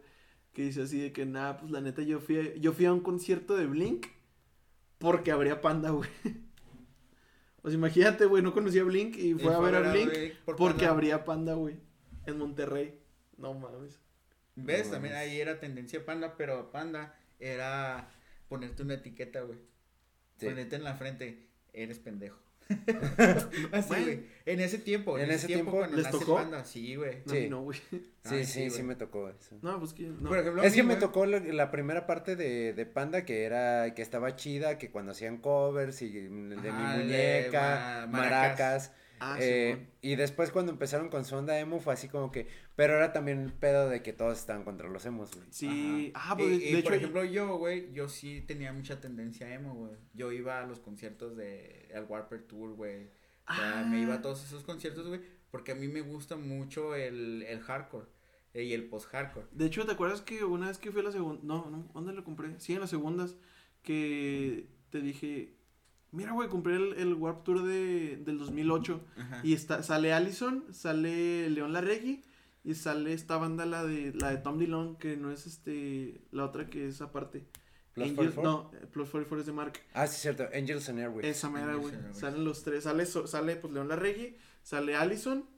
que dice así de que nada, pues la neta yo fui a, yo fui a un concierto de Blink porque habría panda, güey. O sea, imagínate, güey, no conocía a Blink y Y fue a ver a Blink por porque Panda. habría panda, güey, en Monterrey. No mames. ¿Ves? No También mames. ahí era tendencia panda, pero panda era ponerte una etiqueta, güey. Sí. Ponerte en la frente, eres pendejo. Así, güey. En ese tiempo, en, ¿En ese tiempo, tiempo cuando les nace tocó? panda, sí, güey. No, Sí. no, güey. Sí, Ay, sí, sí, sí, güey. me tocó eso. No, pues que no. Por ejemplo, Es mí, que me tocó la, la primera parte de, de Panda que era, que estaba chida, que cuando hacían covers y el de mi de muñeca, Ma- maracas, Maracas. Ah, eh, Simón. y después cuando empezaron con su onda emo fue así como que, pero era también el pedo de que todos estaban contra los emos, güey. Sí. Ajá. Ah, pues Y- de, y, hecho. por ejemplo, yo, güey, yo sí tenía mucha tendencia emo, güey. Yo iba a los conciertos de al Warper Tour, güey. O sea, me iba a Ah. todos esos conciertos, güey, porque a mí me gusta mucho el, el hardcore eh, y el post-hardcore. De hecho, ¿te acuerdas que una vez que fui a la segunda... No, no, ¿dónde lo compré? Sí, en las segundas, que te dije, mira, güey, compré el, el Warp Tour de, del 2008 Ajá. y está, sale Allison, sale León Larregui y sale esta banda, la de, la de Tom Dillon, que no es este, la otra que es aparte. Plus Angel- 44? No, Plus 44 es de Mark. Ah, sí, cierto, Angels and Airways. Esa mera, güey. Salen los tres, sale, sale pues León Larregui, sale Allison,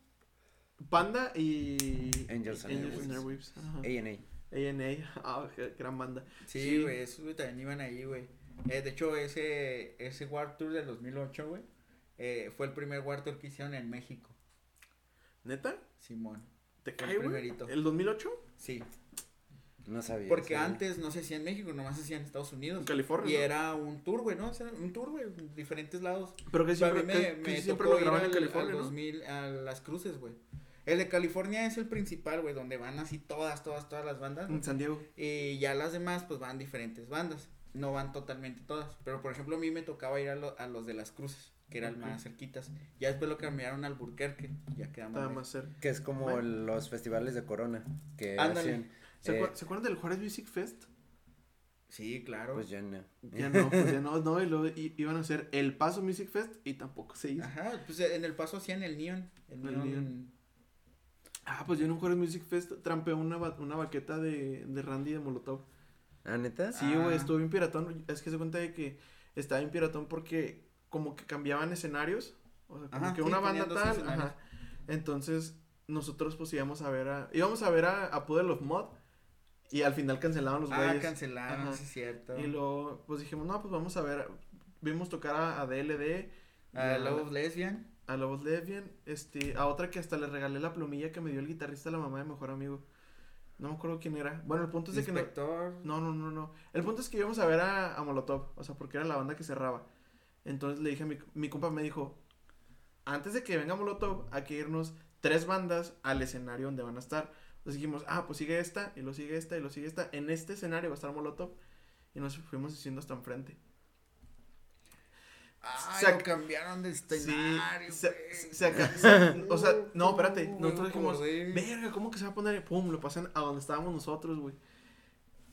Panda y... Angels and Angels Airwaves. A&A. A&A, ah, gran banda. Sí, güey, esos güey también iban ahí, güey. Eh, de hecho, ese, ese War Tour del 2008, güey, eh, fue el primer War Tour que hicieron en México, ¿Neta? Simón. ¿Te cae, el primerito. ¿El 2008? Sí, No sabía. porque antes no se hacía en México, nomás se hacía en Estados Unidos. En California, Y ¿no? era un tour, güey, ¿no? O sea, un tour, güey, en diferentes lados. Pero que a siempre, mí que- me, que me siempre tocó lo graban en al- California, al ¿no? 2000, a las cruces, güey. El de California es el principal, güey, donde van así todas, todas, todas las bandas. En San Diego. Y ya las demás, pues van diferentes bandas. No van totalmente todas. Pero por ejemplo, a mí me tocaba ir a, lo- a los de las cruces, que eran más cerquitas. Ya después lo cambiaron al Burquerque. Ya. Estaba lejos. más cerca. Que es como Bueno. los festivales de Corona. Que ¿Se, eh, ¿Se acuerdan del Juárez Music Fest? Sí, claro. Pues ya no. Ya no, pues ya no, no, y luego i- iban a hacer el Paso Music Fest y tampoco se hizo. Ajá, pues en el paso hacían el neon. El El neon. neon. Ah, pues yo en un Juárez Music Fest trampeé una, ba- una baqueta de, de Randy de Molotov. ¿Ah, neta? Sí, Ah. güey, estuvo bien piratón. Es que se cuenta de que estaba bien piratón porque como que cambiaban escenarios. O sea, como Ajá, que sí, una banda tal. Ajá. Entonces, nosotros pues íbamos a ver a. Íbamos a ver a, a Puddle of Mod. Y al final cancelaban los Ah, güeyes. cancelaron, Ajá. sí cierto. Y luego, pues dijimos, no, pues vamos a ver. Vimos tocar a, a DLD. A Love of Lesbian. a Lobos Lesbian, este, a otra que hasta le regalé la plumilla que me dio el guitarrista a la mamá de mejor amigo. No me acuerdo quién era. Bueno, el punto es de que no, Inspector. no, no, no, no. El punto es que íbamos a ver a, a Molotov, o sea, porque era la banda que cerraba. Entonces le dije a mi, mi compa, me dijo, antes de que venga Molotov, hay que irnos tres bandas al escenario donde van a estar. Entonces dijimos, ah, pues sigue esta, y lo sigue esta, y lo sigue esta. En este escenario va a estar Molotov. Y nos fuimos haciendo hasta enfrente. Ah, Se ac- cambiaron de Sí, escenario, se, güey. se- se o sea, no, espérate, No, nosotros dijimos, verga, ¿cómo que se va a poner? Pum, lo pasan a donde estábamos nosotros, güey.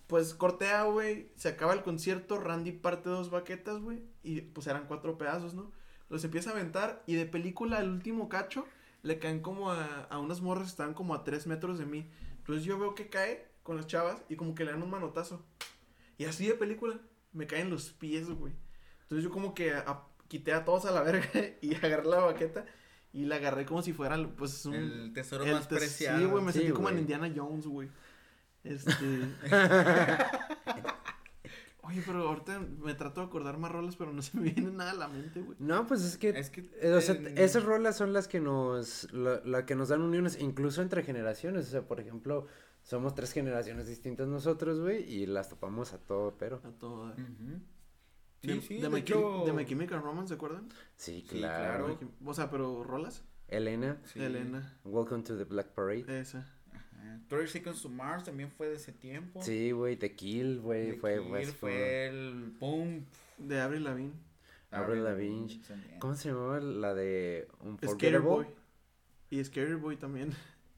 Pues cortea, güey, se acaba el concierto, Randy parte dos baquetas, güey, y pues eran cuatro pedazos, ¿no? Los empieza a aventar y de película el último cacho le caen como a, a unas morras que estaban como a tres metros de mí. Entonces yo veo que cae con las chavas y como que le dan un manotazo. Y así de película, me caen los pies, güey. Entonces yo como que a- quité a todos a la verga y agarré la baqueta y la agarré como si fuera, pues, un... El tesoro el más tes- preciado. Sí, güey, me Sí, sentí como en. Indiana Jones, güey. Este... Oye, pero ahorita me trato de acordar más rolas, pero no se me viene nada a la mente, güey. No, pues es que, Es que, eh, o sea, en- esas rolas son las que nos, la, la que nos dan uniones, incluso entre generaciones, o sea, por ejemplo, somos tres generaciones distintas nosotros, güey, y las topamos a todo, pero. A todo. Ujú. Sí, de, sí, de, de My, hecho- de My Chemical Romance, ¿se acuerdan? Sí, Sí, claro. claro. O sea, pero rolas. Elena, Sí. Elena. Welcome to the Black Parade. Esa. Ajá. 30 Seconds to Mars también fue de ese tiempo. Sí, güey, The Kill, güey, fue, Kill pues, fue el boom. De Avril Lavigne. Avril Lavigne. ¿Cómo se llamaba la de Scary Unforgettable? Boy. Y Scary Boy también.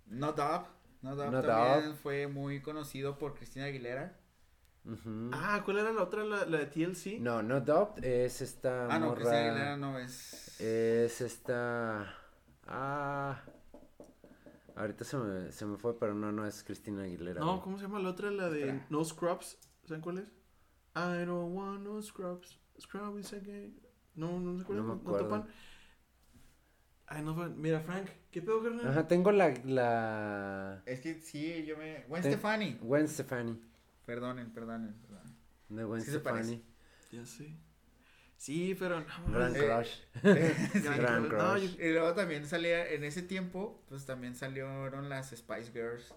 No Doubt. No Doubt No también fue muy conocido por Cristina Aguilera. Ah, ¿cuál era la otra? La, la de TLC. No, No Doubt es esta Ah, no, Cristina Aguilera morra. no es. Es esta. Ah. Ahorita se me, se me fue, pero no, no es Cristina Aguilera. No. ¿cómo se llama la otra? La de Espera. No Scrubs. ¿Saben cuál es? I don't want no scrubs. Scrub is a gay. No, no se acuerdan. No me acuerdo. topan. Ay, no. Mira, Frank, ¿qué pedo, carnal? Ajá, tengo la. la... Es que sí, yo me. Gwen Te- Stefani. Gwen Stefani. Perdonen, perdonen. perdonen. De Gwen Sí. Stefani. Ya sé. Sí, pero no. Gran Eh, crush. gran gran crush. No, crush. yo- Y luego también salía, en ese tiempo, pues también salieron las Spice Girls.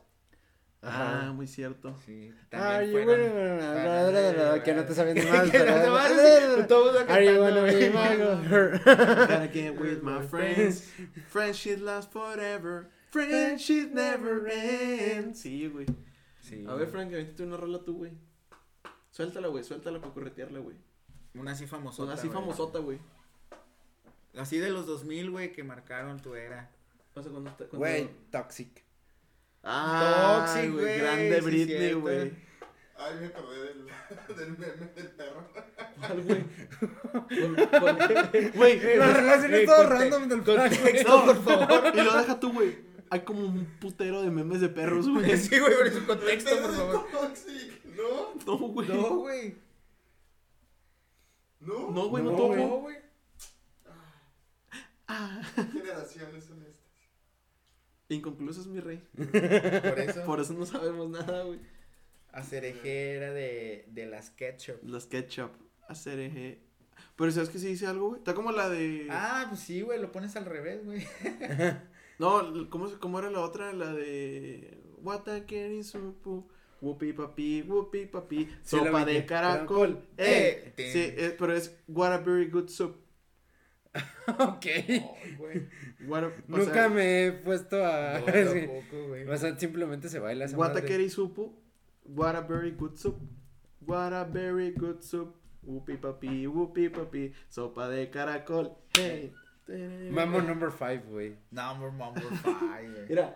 Ah, Ajá. muy cierto. Sí, Are también you fueron. gonna- que no te más. Que no pero- te vas- todo el mundo Are you gonna be güey. my girl? Gotta get with my friends. Friendship lasts forever. Friendship never ends. Sí, güey. Sí. A ver, Frank, avéntate una rola tú, güey. Suéltala, güey. Suéltala para corretearla, güey. Una así famosota. Así güey. famosota, güey. Así de los 2000, güey, que marcaron tu era. O sea, cuando está. cuando- Güey, toxic. Ah, Toxic, güey. Grande sí, Britney, güey. Ay, me acordé del, del meme del perro. ¿Cuál, güey? Güey, La relación es todo random del plan. no, por favor. Y lo deja tú, güey. Hay como un putero de memes de perros, güey. Sí, güey, pero su contexto, por favor. ¿no? No, güey. No, güey. ¿No? No, güey, no, No, topo. No, güey. Generaciones son estas. Inconclusos, mi rey. Por eso. Por eso no sabemos nada, güey. Acerejera de, de las ketchup. Los ketchup. Hacer eje. Pero ¿sabes que sí dice algo, güey? Está como la de. Ah, pues sí, güey, lo pones al revés, güey. No, ¿cómo, se- ¿cómo era la otra? La de. What a getting supu. Whoopi papi, whoopi papi. Sí, Sopa de caracol. Eh, Eh. Sí, eh, pero es what a very good soup. ok. A, Nunca sea, me he puesto a. No, tampoco, güey. O sea, simplemente se baila esa What a madre. getting supu. What a very good soup. What a very good soup. Whoopi papi, whoopi papi. Sopa de caracol. Hey. Mambo number 5, güey. Number, number five, güey. Mira.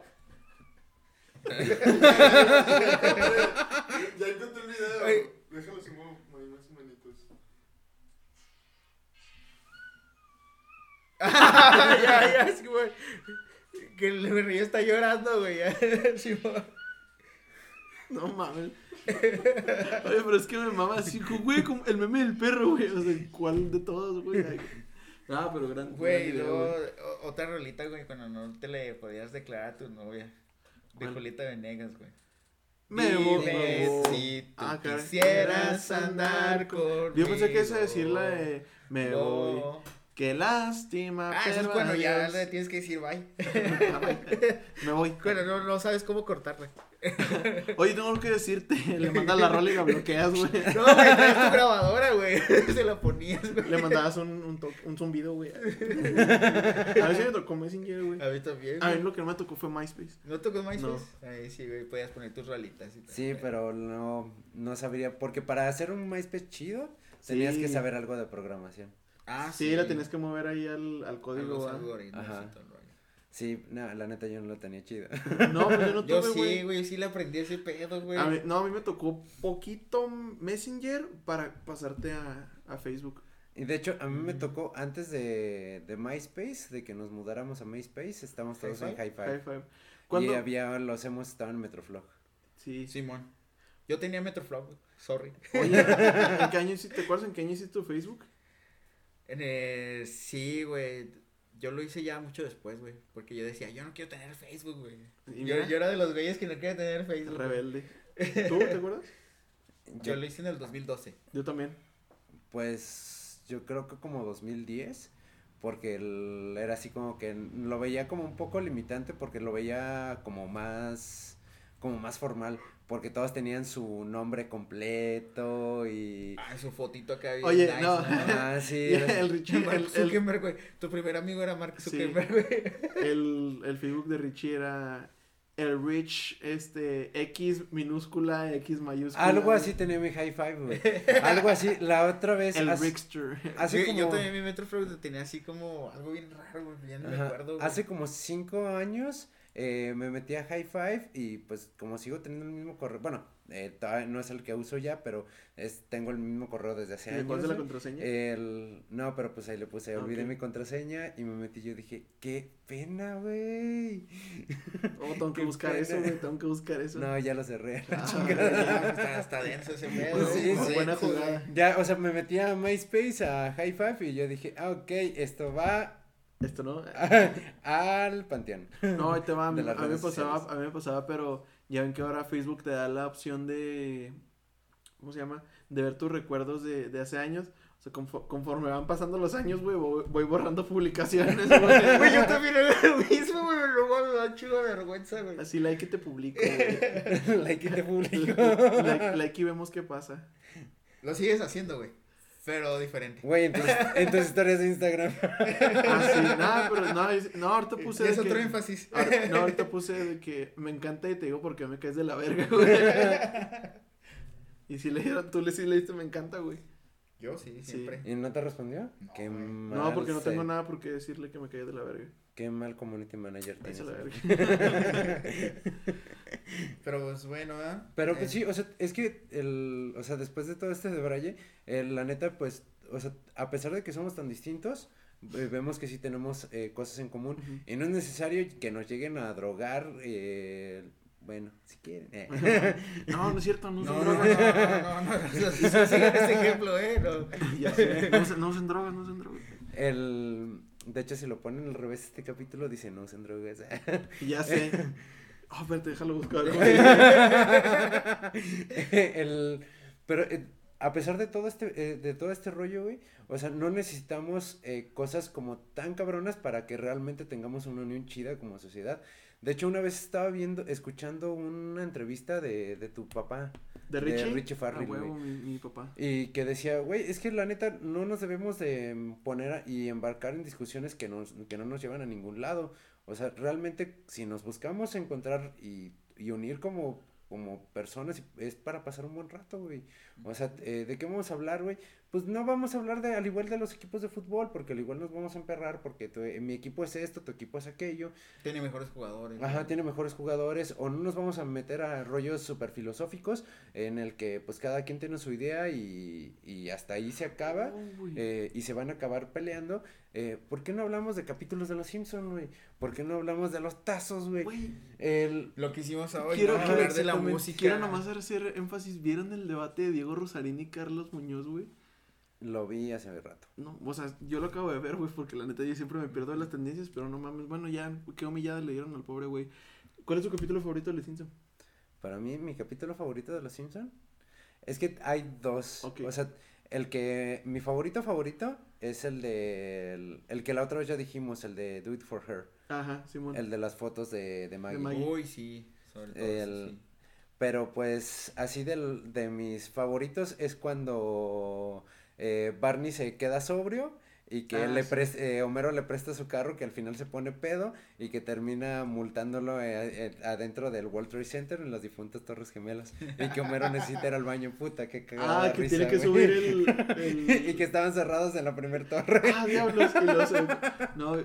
Ya encontré el video. Ay. Déjalo sumo ahí más o manitos. ya, ya, sí, güey. Que el río está llorando, güey. No mames. Oye, pero es que me mama así, güey, como el meme del perro, güey. O sea, ¿cuál de todos, güey? Ah, pero gran. Güey, gran video, otra rolita, güey, cuando no te le podías declarar a tu novia. De ¿Cuál? Julieta Venegas, güey. Me voy. Dime si tú Ah, quisieras andar conmigo. Yo pensé que esa decir la de Me No. voy. Qué lástima. Ah, eso es cuando ya le tienes que decir bye. Ah. Me voy. Cuando no, no sabes cómo cortarla. Oye, tengo algo que decirte. Le mandas la rola y la bloqueas, güey. No, güey, traes tu grabadora, güey. Se la ponías, güey. Le mandabas un, un, un zumbido, güey. A ver si me tocó Messenger, güey. A mí también. A mí lo que no me tocó fue MySpace. ¿No tocó MySpace? Ahí sí, güey, podías poner tus rolitas y tal. Sí, pero no, no sabría. Porque para hacer un MySpace chido, tenías Sí. que saber algo de programación. Ah, Sí, la tenías que mover ahí al, al código. los ¿va? algoritmos Ajá. y todo. Sí, no, la neta yo no lo tenía chido. No, pues yo no Yo tuve, sí, güey. güey, sí le aprendí ese pedo, güey. A mí- no, a mí me tocó poquito Messenger para pasarte a, a Facebook. Y de hecho, a mí me tocó antes de, de MySpace, de que nos mudáramos a MySpace, estábamos todos en Hi-Fi. Hi-Fi. High five. Y había, los hemos estado en Metroflog. Sí. Simón. Yo tenía Metroflog, güey. Sorry. Oye, ¿en qué año hiciste, ¿te acuerdas en qué año hiciste tu Facebook? En el- sí, güey. Yo lo hice ya mucho después, güey. Porque yo decía, yo no quiero tener Facebook, güey. Y Yo, yo era de los güeyes que no quería tener Facebook. Rebelde. ¿Tú te acuerdas? Yo lo hice en el 2012. Yo también. Pues yo creo que como 2010, porque el- era así como que lo veía como un poco limitante porque lo veía como más como más formal, porque todos tenían su nombre completo y... Ah, su fotito acá. bien Oye, nice, no. Ah, sí. El Richie, Mark el, el, Zuckerberg, güey. Tu primer amigo era Mark Sí. Zuckerberg, güey. el, el Facebook de Richie era el Rich, este, X minúscula, X mayúscula. Algo así tenía mi high five, güey. Algo así. La otra vez... El hace- Rickster. hace Güey, Yo como- también mi Metroflog lo tenía así como algo bien raro, güey. Ya no me acuerdo, güey. Hace como cinco años eh, me metí a High Five y pues como sigo teniendo el mismo correo, bueno, eh, todavía no es el que uso ya, pero es, tengo el mismo correo desde hace ¿Y años. cuál es la contraseña? El, no, pero pues ahí le puse, Ah, olvidé mi contraseña y me metí, yo dije, qué pena, güey. Oh, tengo que buscar pena. eso, güey, tengo que buscar eso. No, ya lo cerré. Ah, chingada. está, está denso ese pedo. Sí, está sí. Buena jugada. Ya, o sea, me metí a MySpace, a High Five y yo dije, ah, ok, esto va Esto no. al panteón. No, ahí te va. A mí, De a mí me pasaba, a mí me pasaba, pero ya ven que ahora Facebook te da la opción de. ¿Cómo se llama? De ver tus recuerdos de, de hace años. O sea, confo- conforme van pasando los años, güey, voy, voy borrando publicaciones, güey. Yo también era lo mismo, güey. Luego me da chido vergüenza, güey. Así like y te publico, güey. like y te publico. like, like y vemos qué pasa. Lo sigues haciendo, güey. Pero diferente. Güey, en tus, en tus historias de Instagram. Ah, sí, nada, pero no, es- no, ahorita puse. De es otro que- énfasis. ahor- no, ahorita puse de que me encanta y te digo porque me caes de la verga, güey. Y si le dieron, tú le sí le diste me encanta, güey. Yo sí, Sí. siempre. ¿Y no te respondió? No, qué güey. mal. No, porque no tengo nada por qué decirle que me cae de la verga. Qué mal community manager tienes. Pero pues bueno, ¿verdad? Pero Eh, pues sí, o sea, es que el, o sea, después de todo este de Braille, la neta, pues, o sea, a pesar de que somos tan distintos, eh, vemos que sí tenemos eh, cosas en común y no es necesario que nos lleguen a drogar, eh, bueno, si quieren. eh. No, no es cierto, no No, usen no, no, drogas. no, no, no, no, sigan ese ejemplo, eh, no usen drogas, no usen drogas. El, de hecho, si lo ponen al revés este capítulo, dice no usen drogas. Ya sé. Oh, espérate, déjalo buscar. el, pero eh, a pesar de todo este, eh, de todo este rollo, güey, o sea, no necesitamos eh, cosas como tan cabronas para que realmente tengamos una unión chida como sociedad. De hecho, una vez estaba viendo, escuchando una entrevista de, de tu papá. ¿De De Richie? Richie Farrell, Ah, huevo, güey. mi, mi papá. Y que decía, güey, es que la neta no nos debemos de poner a- y embarcar en discusiones que, nos, que no nos llevan a ningún lado. O sea, realmente si nos buscamos encontrar y, y unir como, como personas, es para pasar un buen rato, güey. O sea, eh, ¿de qué vamos a hablar, güey? Pues no vamos a hablar de al igual de los equipos de fútbol, porque al igual nos vamos a emperrar, porque tu- eh, mi equipo es esto, tu equipo es aquello. Tiene mejores jugadores. Ajá, tiene mejores jugadores o no nos vamos a meter a rollos súper filosóficos en el que pues cada quien tiene su idea y, y hasta ahí se acaba eh, y se van a acabar peleando. Eh, ¿Por qué no hablamos de capítulos de Los Simpson, güey? ¿Por qué no hablamos de los tazos, güey? El... Lo que hicimos hoy, quiero, ¿no? hablar de la música. quiero nomás hacer énfasis. ¿Vieron el debate de Diego Rosarín y Carlos Muñoz, güey? Lo vi hace rato. No, o sea, yo lo acabo de ver, güey, porque la neta yo siempre me pierdo de las tendencias, pero no mames. Bueno, ya, qué humillada le dieron al pobre güey. ¿Cuál es tu capítulo favorito de Los Simpson? Para mí, mi capítulo favorito de Los Simpson es que hay dos. Ok. O sea, el que mi favorito favorito es el de el, el que la otra vez ya dijimos, el de Do It For Her. Ajá, Simón. El de las fotos de, de Maggie. Maggie. Uy, sí. Sobre todo El- sí. Pero pues así del, de mis favoritos es cuando eh, Barney se queda sobrio y que Ah, le sí. eh, Homero le presta su carro que al final se pone pedo y que termina multándolo eh, eh, adentro del World Trade Center en las difuntas Torres Gemelas y que Homero necesita ir al baño, puta, qué cagada Ah, que risa, tiene que güey. subir el. el- y que estaban cerrados en la primer torre. Ah, diablos. Y los, no,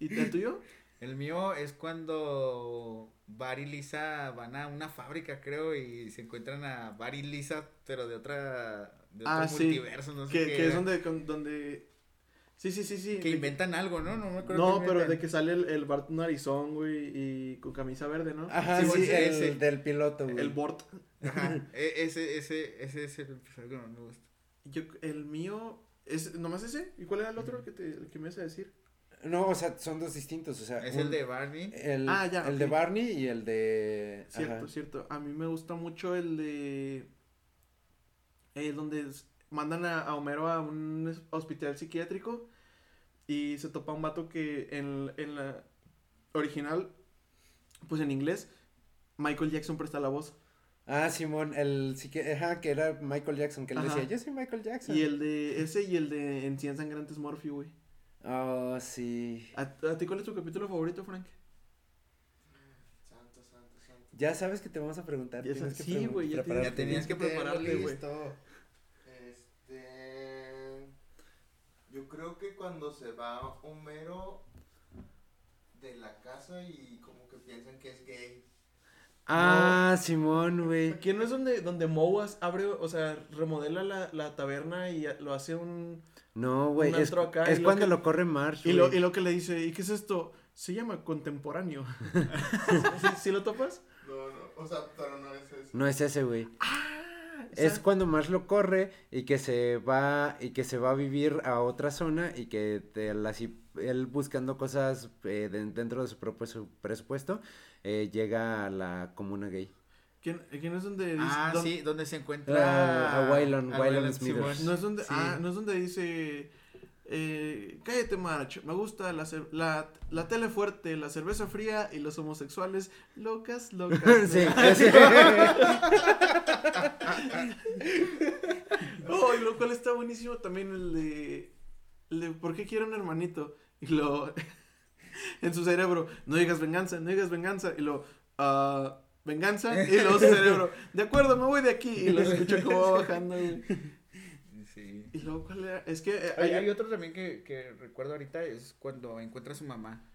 ¿y el tuyo? El mío es cuando Bar y Lisa van a una fábrica, creo, y se encuentran a Bar y Lisa, pero de otra. De otro Ah, sí. multiverso, no sé Que, qué que es donde, con- donde. Sí, sí, sí, sí. Que de- inventan algo, ¿no? No me acuerdo. No, pero de que sale el, el Bart Narizón, güey, y con camisa verde, ¿no? Ajá, Sí, sí, bueno, el ese. del piloto, güey. El Bort. Ajá, e- ese, ese, ese es el episodio que más me gusta. Yo, el mío. ¿Es nomás ese? ¿Y cuál era el otro que, te, el que me ibas a decir? No, o sea, son dos distintos, o sea. Es un- el de Barney. El, Ah, ya, el de. Barney y el de... Cierto, ajá. cierto. A mí me gusta mucho el de. eh, donde mandan a, a Homero a un hospital psiquiátrico y se topa un vato que en, en la original, pues en inglés, Michael Jackson presta la voz. Ah, Simón, el sí que, ajá, que era Michael Jackson, que él Ajá. decía, yo soy Michael Jackson. Y el de ese y el de En 100 Sangrantes Morphy, güey. Oh, sí. ¿A, ¿A ti cuál es tu capítulo favorito, Frank? Santo, santo, santo. Ya sabes que te vamos a preguntar. Ya sabes- que sí, güey, ya tenías que prepararte, güey. Este. Yo creo que cuando se va Homero de la casa y como que piensan que es gay. Ah, Simón, güey. ¿Quién no es donde, donde Moas abre, o sea, remodela la, la taberna y lo hace un... No, güey, es, es lo cuando que- lo corre Marsh, Y lo, y lo que le dice, ¿y qué es esto? Se llama contemporáneo. ¿Sí, sí lo topas? No, no, o sea, pero no es eso. No es ese, güey. Ah, Es cuando Marsh lo corre y que se va y que se va a vivir a otra zona y que te- él, así, él buscando cosas eh, de- dentro de su propio su presupuesto eh, llega a la comuna gay. ¿Quién, quién es donde dice... Ah, don- sí, donde se encuentra. a Waylon- a Smithers. Simón. No es donde, Sí. ah, no es donde dice, eh, cállate March, me gusta la, cer- la, la tele fuerte, la cerveza fría y los homosexuales locas, locas. sí, locas". sí. Oh, y lo cual está buenísimo también el de, el de ¿por qué quiere un hermanito? Y lo, en su cerebro, no digas venganza, no digas venganza, y lo, ah, venganza, y luego su cerebro, de acuerdo, me voy de aquí, y lo escucho como va bajando, güey. Sí. Y luego, ¿cuál era? Es que eh, Hay, hay, otro también que, que recuerdo ahorita, es cuando encuentra a su mamá.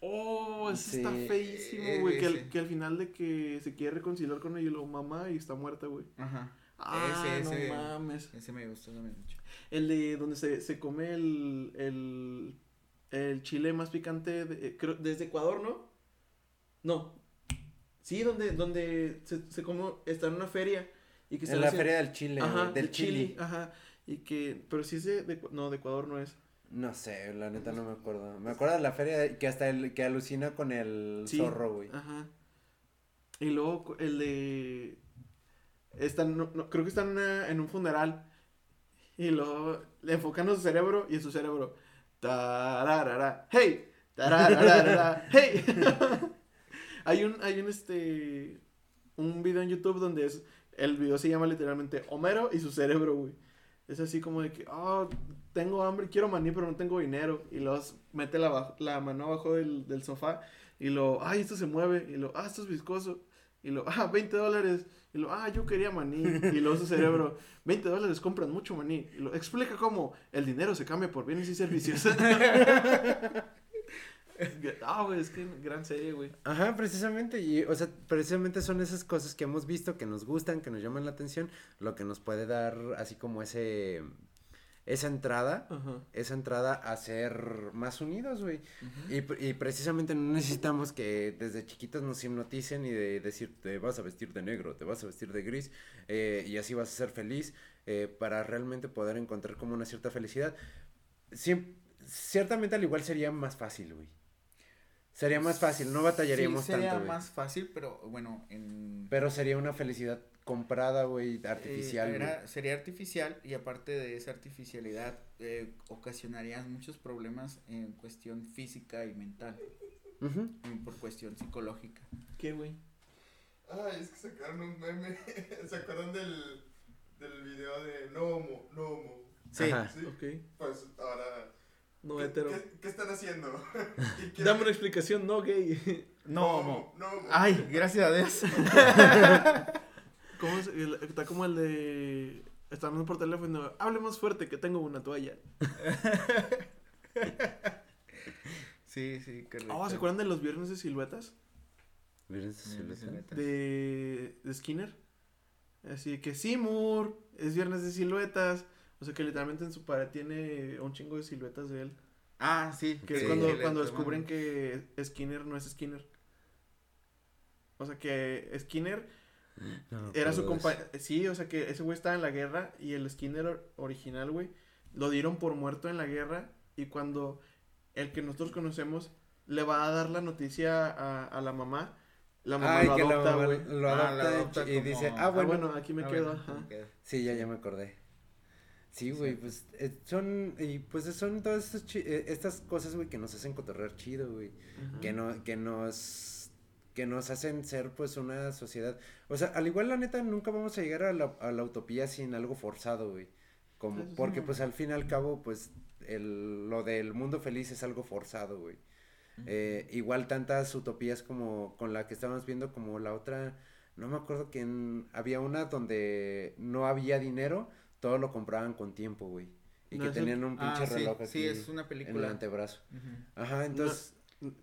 Oh, ese está feísimo, güey. Que, al- que al final de que se quiere reconciliar con ella y lo mamá y está muerta, güey. Ajá. Ah, Ese, ese. no mames. Ese me gustó también mucho. El de donde se, se come el, el, el chile más picante de- eh, creo, desde Ecuador, ¿no? No. Sí, donde, donde se, se come, está en una feria. Y que En la haciendo- feria del Chile, Ajá, del de Chile. Chile. Ajá. Y que, pero sí es de, de- no, de Ecuador no es. No sé, la neta no me acuerdo. Me acuerdo de la feria que hasta el que alucina con el Sí, zorro, güey. Ajá. Y luego el de. Están, no, no, creo que están una- en un funeral. Y luego le enfocan a su cerebro y en su cerebro. Tararara, hey, tararara, hey. hay un, hay un este. Un video en YouTube donde es. El video se llama literalmente Homero y su cerebro, güey. Es así como de que, oh, tengo hambre, quiero maní, pero no tengo dinero. Y luego s- mete la, la mano abajo del, del sofá y lo, ay, esto se mueve. Y lo, ah, esto es viscoso. Y lo, ah, 20 dólares. Y lo, ah, yo quería maní. Y luego su cerebro, 20 dólares compran mucho maní. Y lo, explica cómo el dinero se cambia por bienes y servicios. Ah, güey, es que gran serie, güey. Ajá, precisamente, y, o sea, precisamente son esas cosas que hemos visto, que nos gustan, que nos llaman la atención, lo que nos puede dar así como ese, esa entrada, Ajá. esa entrada a ser más unidos, güey. y, y precisamente no necesitamos que desde chiquitos nos hipnoticen y de decir, te vas a vestir de negro, te vas a vestir de gris, eh, y así vas a ser feliz, eh, para realmente poder encontrar como una cierta felicidad. Ciertamente al igual sería más fácil, güey. Sería más fácil, no batallaríamos sí, sería tanto, güey. más fácil, pero bueno, en... Pero sería una felicidad comprada, güey, artificial, Eh, era- sería artificial y aparte de esa artificialidad eh, ocasionaría muchos problemas en cuestión física y mental, Ujú. y por cuestión psicológica. ¿Qué, güey? Ay, es que sacaron un meme. ¿Se acuerdan del, del video de No Homo, No Homo? Sí. Ajá. Sí. Ok. Pues ahora. No ¿qué, hetero. ¿qué, qué están haciendo? ¿Y quieren- Dame una explicación, no gay. No. No homo. Ay, gracias a Dios. ¿Cómo es? Está como el de. Está hablando por teléfono. Hable más fuerte que tengo una toalla. Sí, sí, correcto. Oh, ¿se acuerdan de los viernes de siluetas? Miren esa Sí, silueta. sí, neta. De, de Skinner. Así que Seymour, es viernes de siluetas. O sea que literalmente en su pared tiene un chingo de siluetas de él. Ah, sí. Que es cuando, cuando descubren que Skinner no es Skinner. O sea que Skinner No, Era su compañero. Sí, o sea que ese güey estaba en la guerra y el Skinner or- original, güey, lo dieron por muerto en la guerra y cuando el que nosotros conocemos le va a dar la noticia a, a la mamá, la mamá Ay, lo que la adopta, mamá Ah, adopta y como- dice, ah, Ah, bueno. bueno, aquí me Ah, quedo. bueno, ajá. me quedo. Sí, ya, ya me acordé. Sí, güey, pues eh, son, y pues son todas estas, chi- eh, estas cosas, güey, que nos hacen cotorrear chido, güey. Que, no, que nos, que nos hacen ser pues una sociedad. O sea, al igual la neta nunca vamos a llegar a la, a la utopía sin algo forzado, güey. Como, Eso porque pues al fin y al cabo pues el, lo del mundo feliz es algo forzado, güey. Eh, igual tantas utopías como con la que estábamos viendo, como la otra, no me acuerdo quién, había una donde no había dinero, todo lo compraban con tiempo, güey. Y No, que tenían un Ah, pinche sí, reloj aquí sí, es una en el película. antebrazo. Ajá, entonces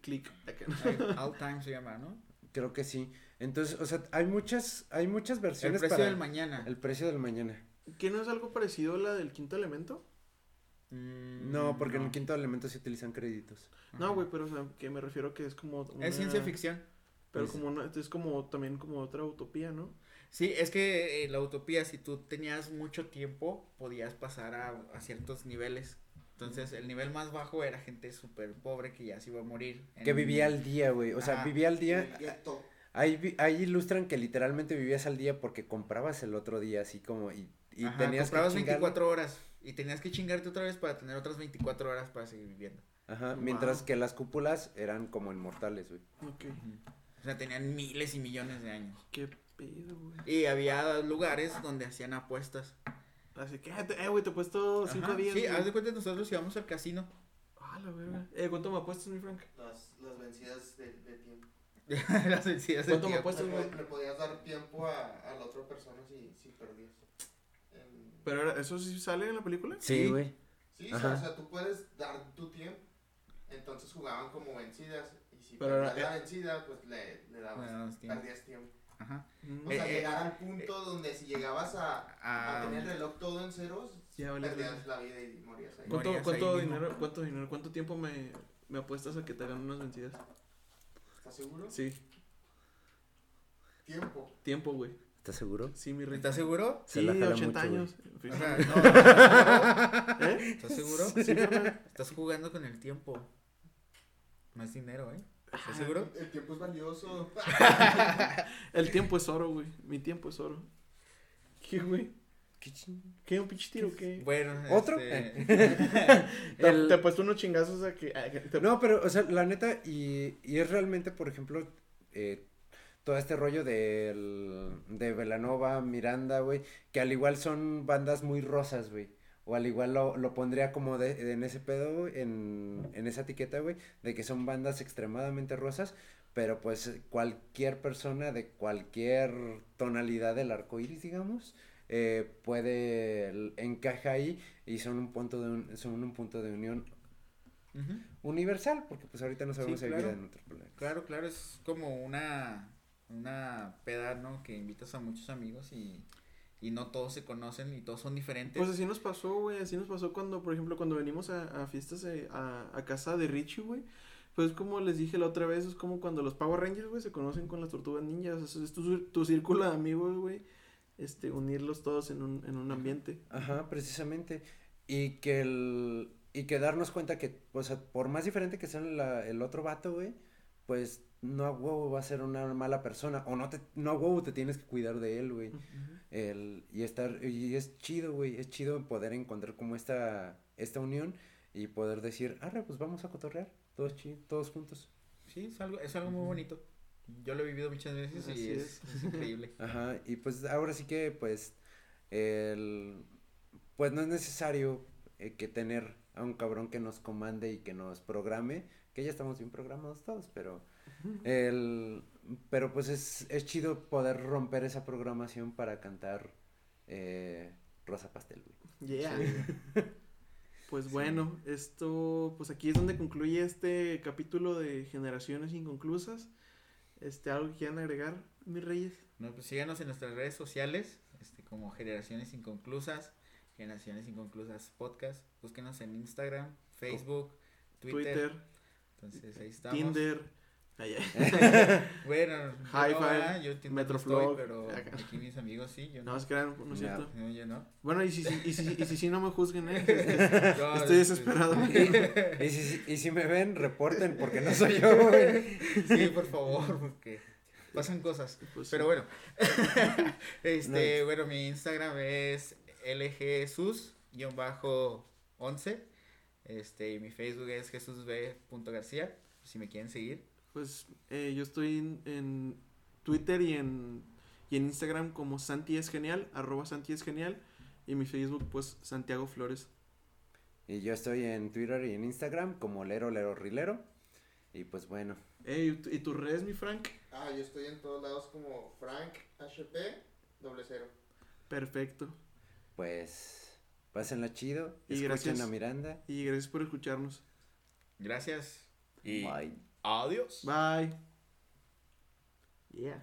Click. acá. Ay, All Time se llama, ¿no? creo que sí. Entonces, o sea, hay muchas, hay muchas El versiones precio para del mañana. el precio del mañana. ¿Qué no es algo parecido a la del quinto elemento? Mm, No, porque en el no. quinto elemento se utilizan créditos. No, güey, pero o sea, que me refiero que es como una... Es ciencia ficción. Pero Pues- como una, es como también como otra utopía, ¿no? Sí, es que la utopía, si tú tenías mucho tiempo, podías pasar a, a ciertos niveles. Entonces, el nivel más bajo era gente súper pobre que ya se iba a morir. Que vivía al día, güey. O sea, vivía al día. Ahí, ahí ilustran que literalmente vivías al día porque comprabas el otro día, así como. Y, y Ajá, tenías comprabas que chingarle. 24 horas y tenías que chingarte otra vez para tener otras 24 horas para seguir viviendo. Ajá, Wow. mientras que las cúpulas eran como inmortales, güey. Ok. O sea, tenían miles y millones de años. Qué pedo, güey. Y había lugares donde hacían apuestas. Así que, eh, güey, te he puesto cinco Ajá, días. Sí, güey. haz de cuenta nosotros íbamos al casino. Ah, la verga. Eh, ¿cuánto me apuestas, mi Frank? Las, las vencidas de, de tiempo. Las vencidas de ¿Cuánto me tiempo. apuestas, Le, güey? le podías dar tiempo a, a la otra persona si, si perdías. Pero ¿eso sí sale en la película? Sí, Sí. güey. Sí, Ajá. o sea, tú puedes dar tu tiempo. Entonces jugaban como vencidas. Y si perdías la vencida, pues le, le dabas. Tiempo. Perdías tiempo. Ajá. Mm, O sea, Eh, eh, llegar al punto donde si llegabas a, a tener el reloj todo en ceros, Ya perdías la vida y morías ahí. ¿Cuánto, Morías cuánto ahí mismo. dinero, cuánto dinero, cuánto tiempo me, me apuestas a que te hagan unas vencidas? ¿Estás seguro? Sí, Tiempo. tiempo, güey. ¿Estás seguro? Sí, mi rey. ¿Estás seguro? Se Sí, jala 80 mucho, güey. años. En fin. O sea, no, ¿Eh? ¿Estás seguro? Sí. Estás jugando con el tiempo. No es dinero, ¿eh? ¿Estás seguro? El tiempo es valioso. El tiempo es oro, güey. Mi tiempo es oro. ¿Qué, güey? ¿Qué ching- ¿Qué? ¿Un pinche tiro? ¿Qué? Bueno, ¿Otro? este, Te, El- te he puesto unos chingazos a que... a que te- No, pero, o sea, la neta, y, y es realmente, por ejemplo, eh, todo este rollo del, de Velanova, Miranda, güey, que al igual son bandas muy rosas, güey. O al igual lo, lo pondría como de, en ese pedo, en, en esa etiqueta, güey, de que son bandas extremadamente rosas, pero pues cualquier persona de cualquier tonalidad del arco iris, digamos, eh, puede, encaja ahí y son un punto de, un- son un punto de unión universal, porque pues ahorita no sabemos Sí, si hay vida claro. en otro planeta. Claro, claro, es como una, una peda, ¿no? Que invitas a muchos amigos y, y no todos se conocen y todos son diferentes. Pues así nos pasó, güey. Así nos pasó cuando, por ejemplo, cuando venimos a, a fiestas eh, a, a casa de Richie, güey. Pues como les dije la otra vez, es como cuando los Power Rangers, güey, se conocen con las tortugas ninjas. Es, es tu, tu círculo de amigos, güey. Este, unirlos todos en un, en un ambiente. Ajá, precisamente. Y que el, y que darnos cuenta que, o sea, por más diferente que sea la- el otro vato, güey, pues no a huevo va a ser una mala persona, o no te, no a huevo te tienes que cuidar de él, güey. El, y estar, y es chido, güey, es chido poder encontrar como esta, esta unión y poder decir, arre, pues vamos a cotorrear, todos chido, todos juntos. Sí, es algo, es algo muy bonito. Yo lo he vivido muchas veces Así y es, es increíble. Ajá, y pues ahora sí que pues el pues no es necesario eh, que tener a un cabrón que nos comande y que nos programe, que ya estamos bien programados todos, pero el pero pues es, es chido poder romper esa programación para cantar eh, Rosa Pastel, güey. Yeah. Pues bueno, esto, pues aquí es donde concluye este capítulo de Generaciones Inconclusas. Este, ¿algo que quieran agregar, mis reyes? No, pues síganos en nuestras redes sociales, este, como Generaciones Inconclusas, Generaciones Inconclusas Podcast. Búsquenos en Instagram, Facebook, Twitter. Twitter, Entonces ahí estamos. Tinder. Bueno, Hi-Fi, yo, no, ¿verdad? yo entiendo Metroflog, pero acá. aquí mis amigos sí, yo No, no. es que no, no es cierto. No, yo no. Bueno, y si, si- y si, y si, sí, no me juzguen, ¿eh? No, Estoy este, desesperado. Y si, y si me ven, reporten porque no soy yo, güey. Sí, por favor, porque pasan cosas. Pues, Pero sí. bueno, este, bueno, mi Instagram es lgsus-11, este, y mi Facebook es jesusb.garcía, si me quieren seguir. Pues eh, yo estoy en, en Twitter y en, y en Instagram como Santi es genial, arroba Santi es genial. Y mi Facebook, pues Santiago Flores. Y yo estoy en Twitter y en Instagram como Lero Lero Rilero. Y pues bueno, Ey, ¿y tu- ¿y tus redes, mi Frank? Ah, yo estoy en todos lados como Frank HP doble cero. Perfecto. pues pásenla chido. Y escuchen gracias. a Miranda. Y gracias por escucharnos. Gracias. Y Bye. Adiós. Bye. Yeah.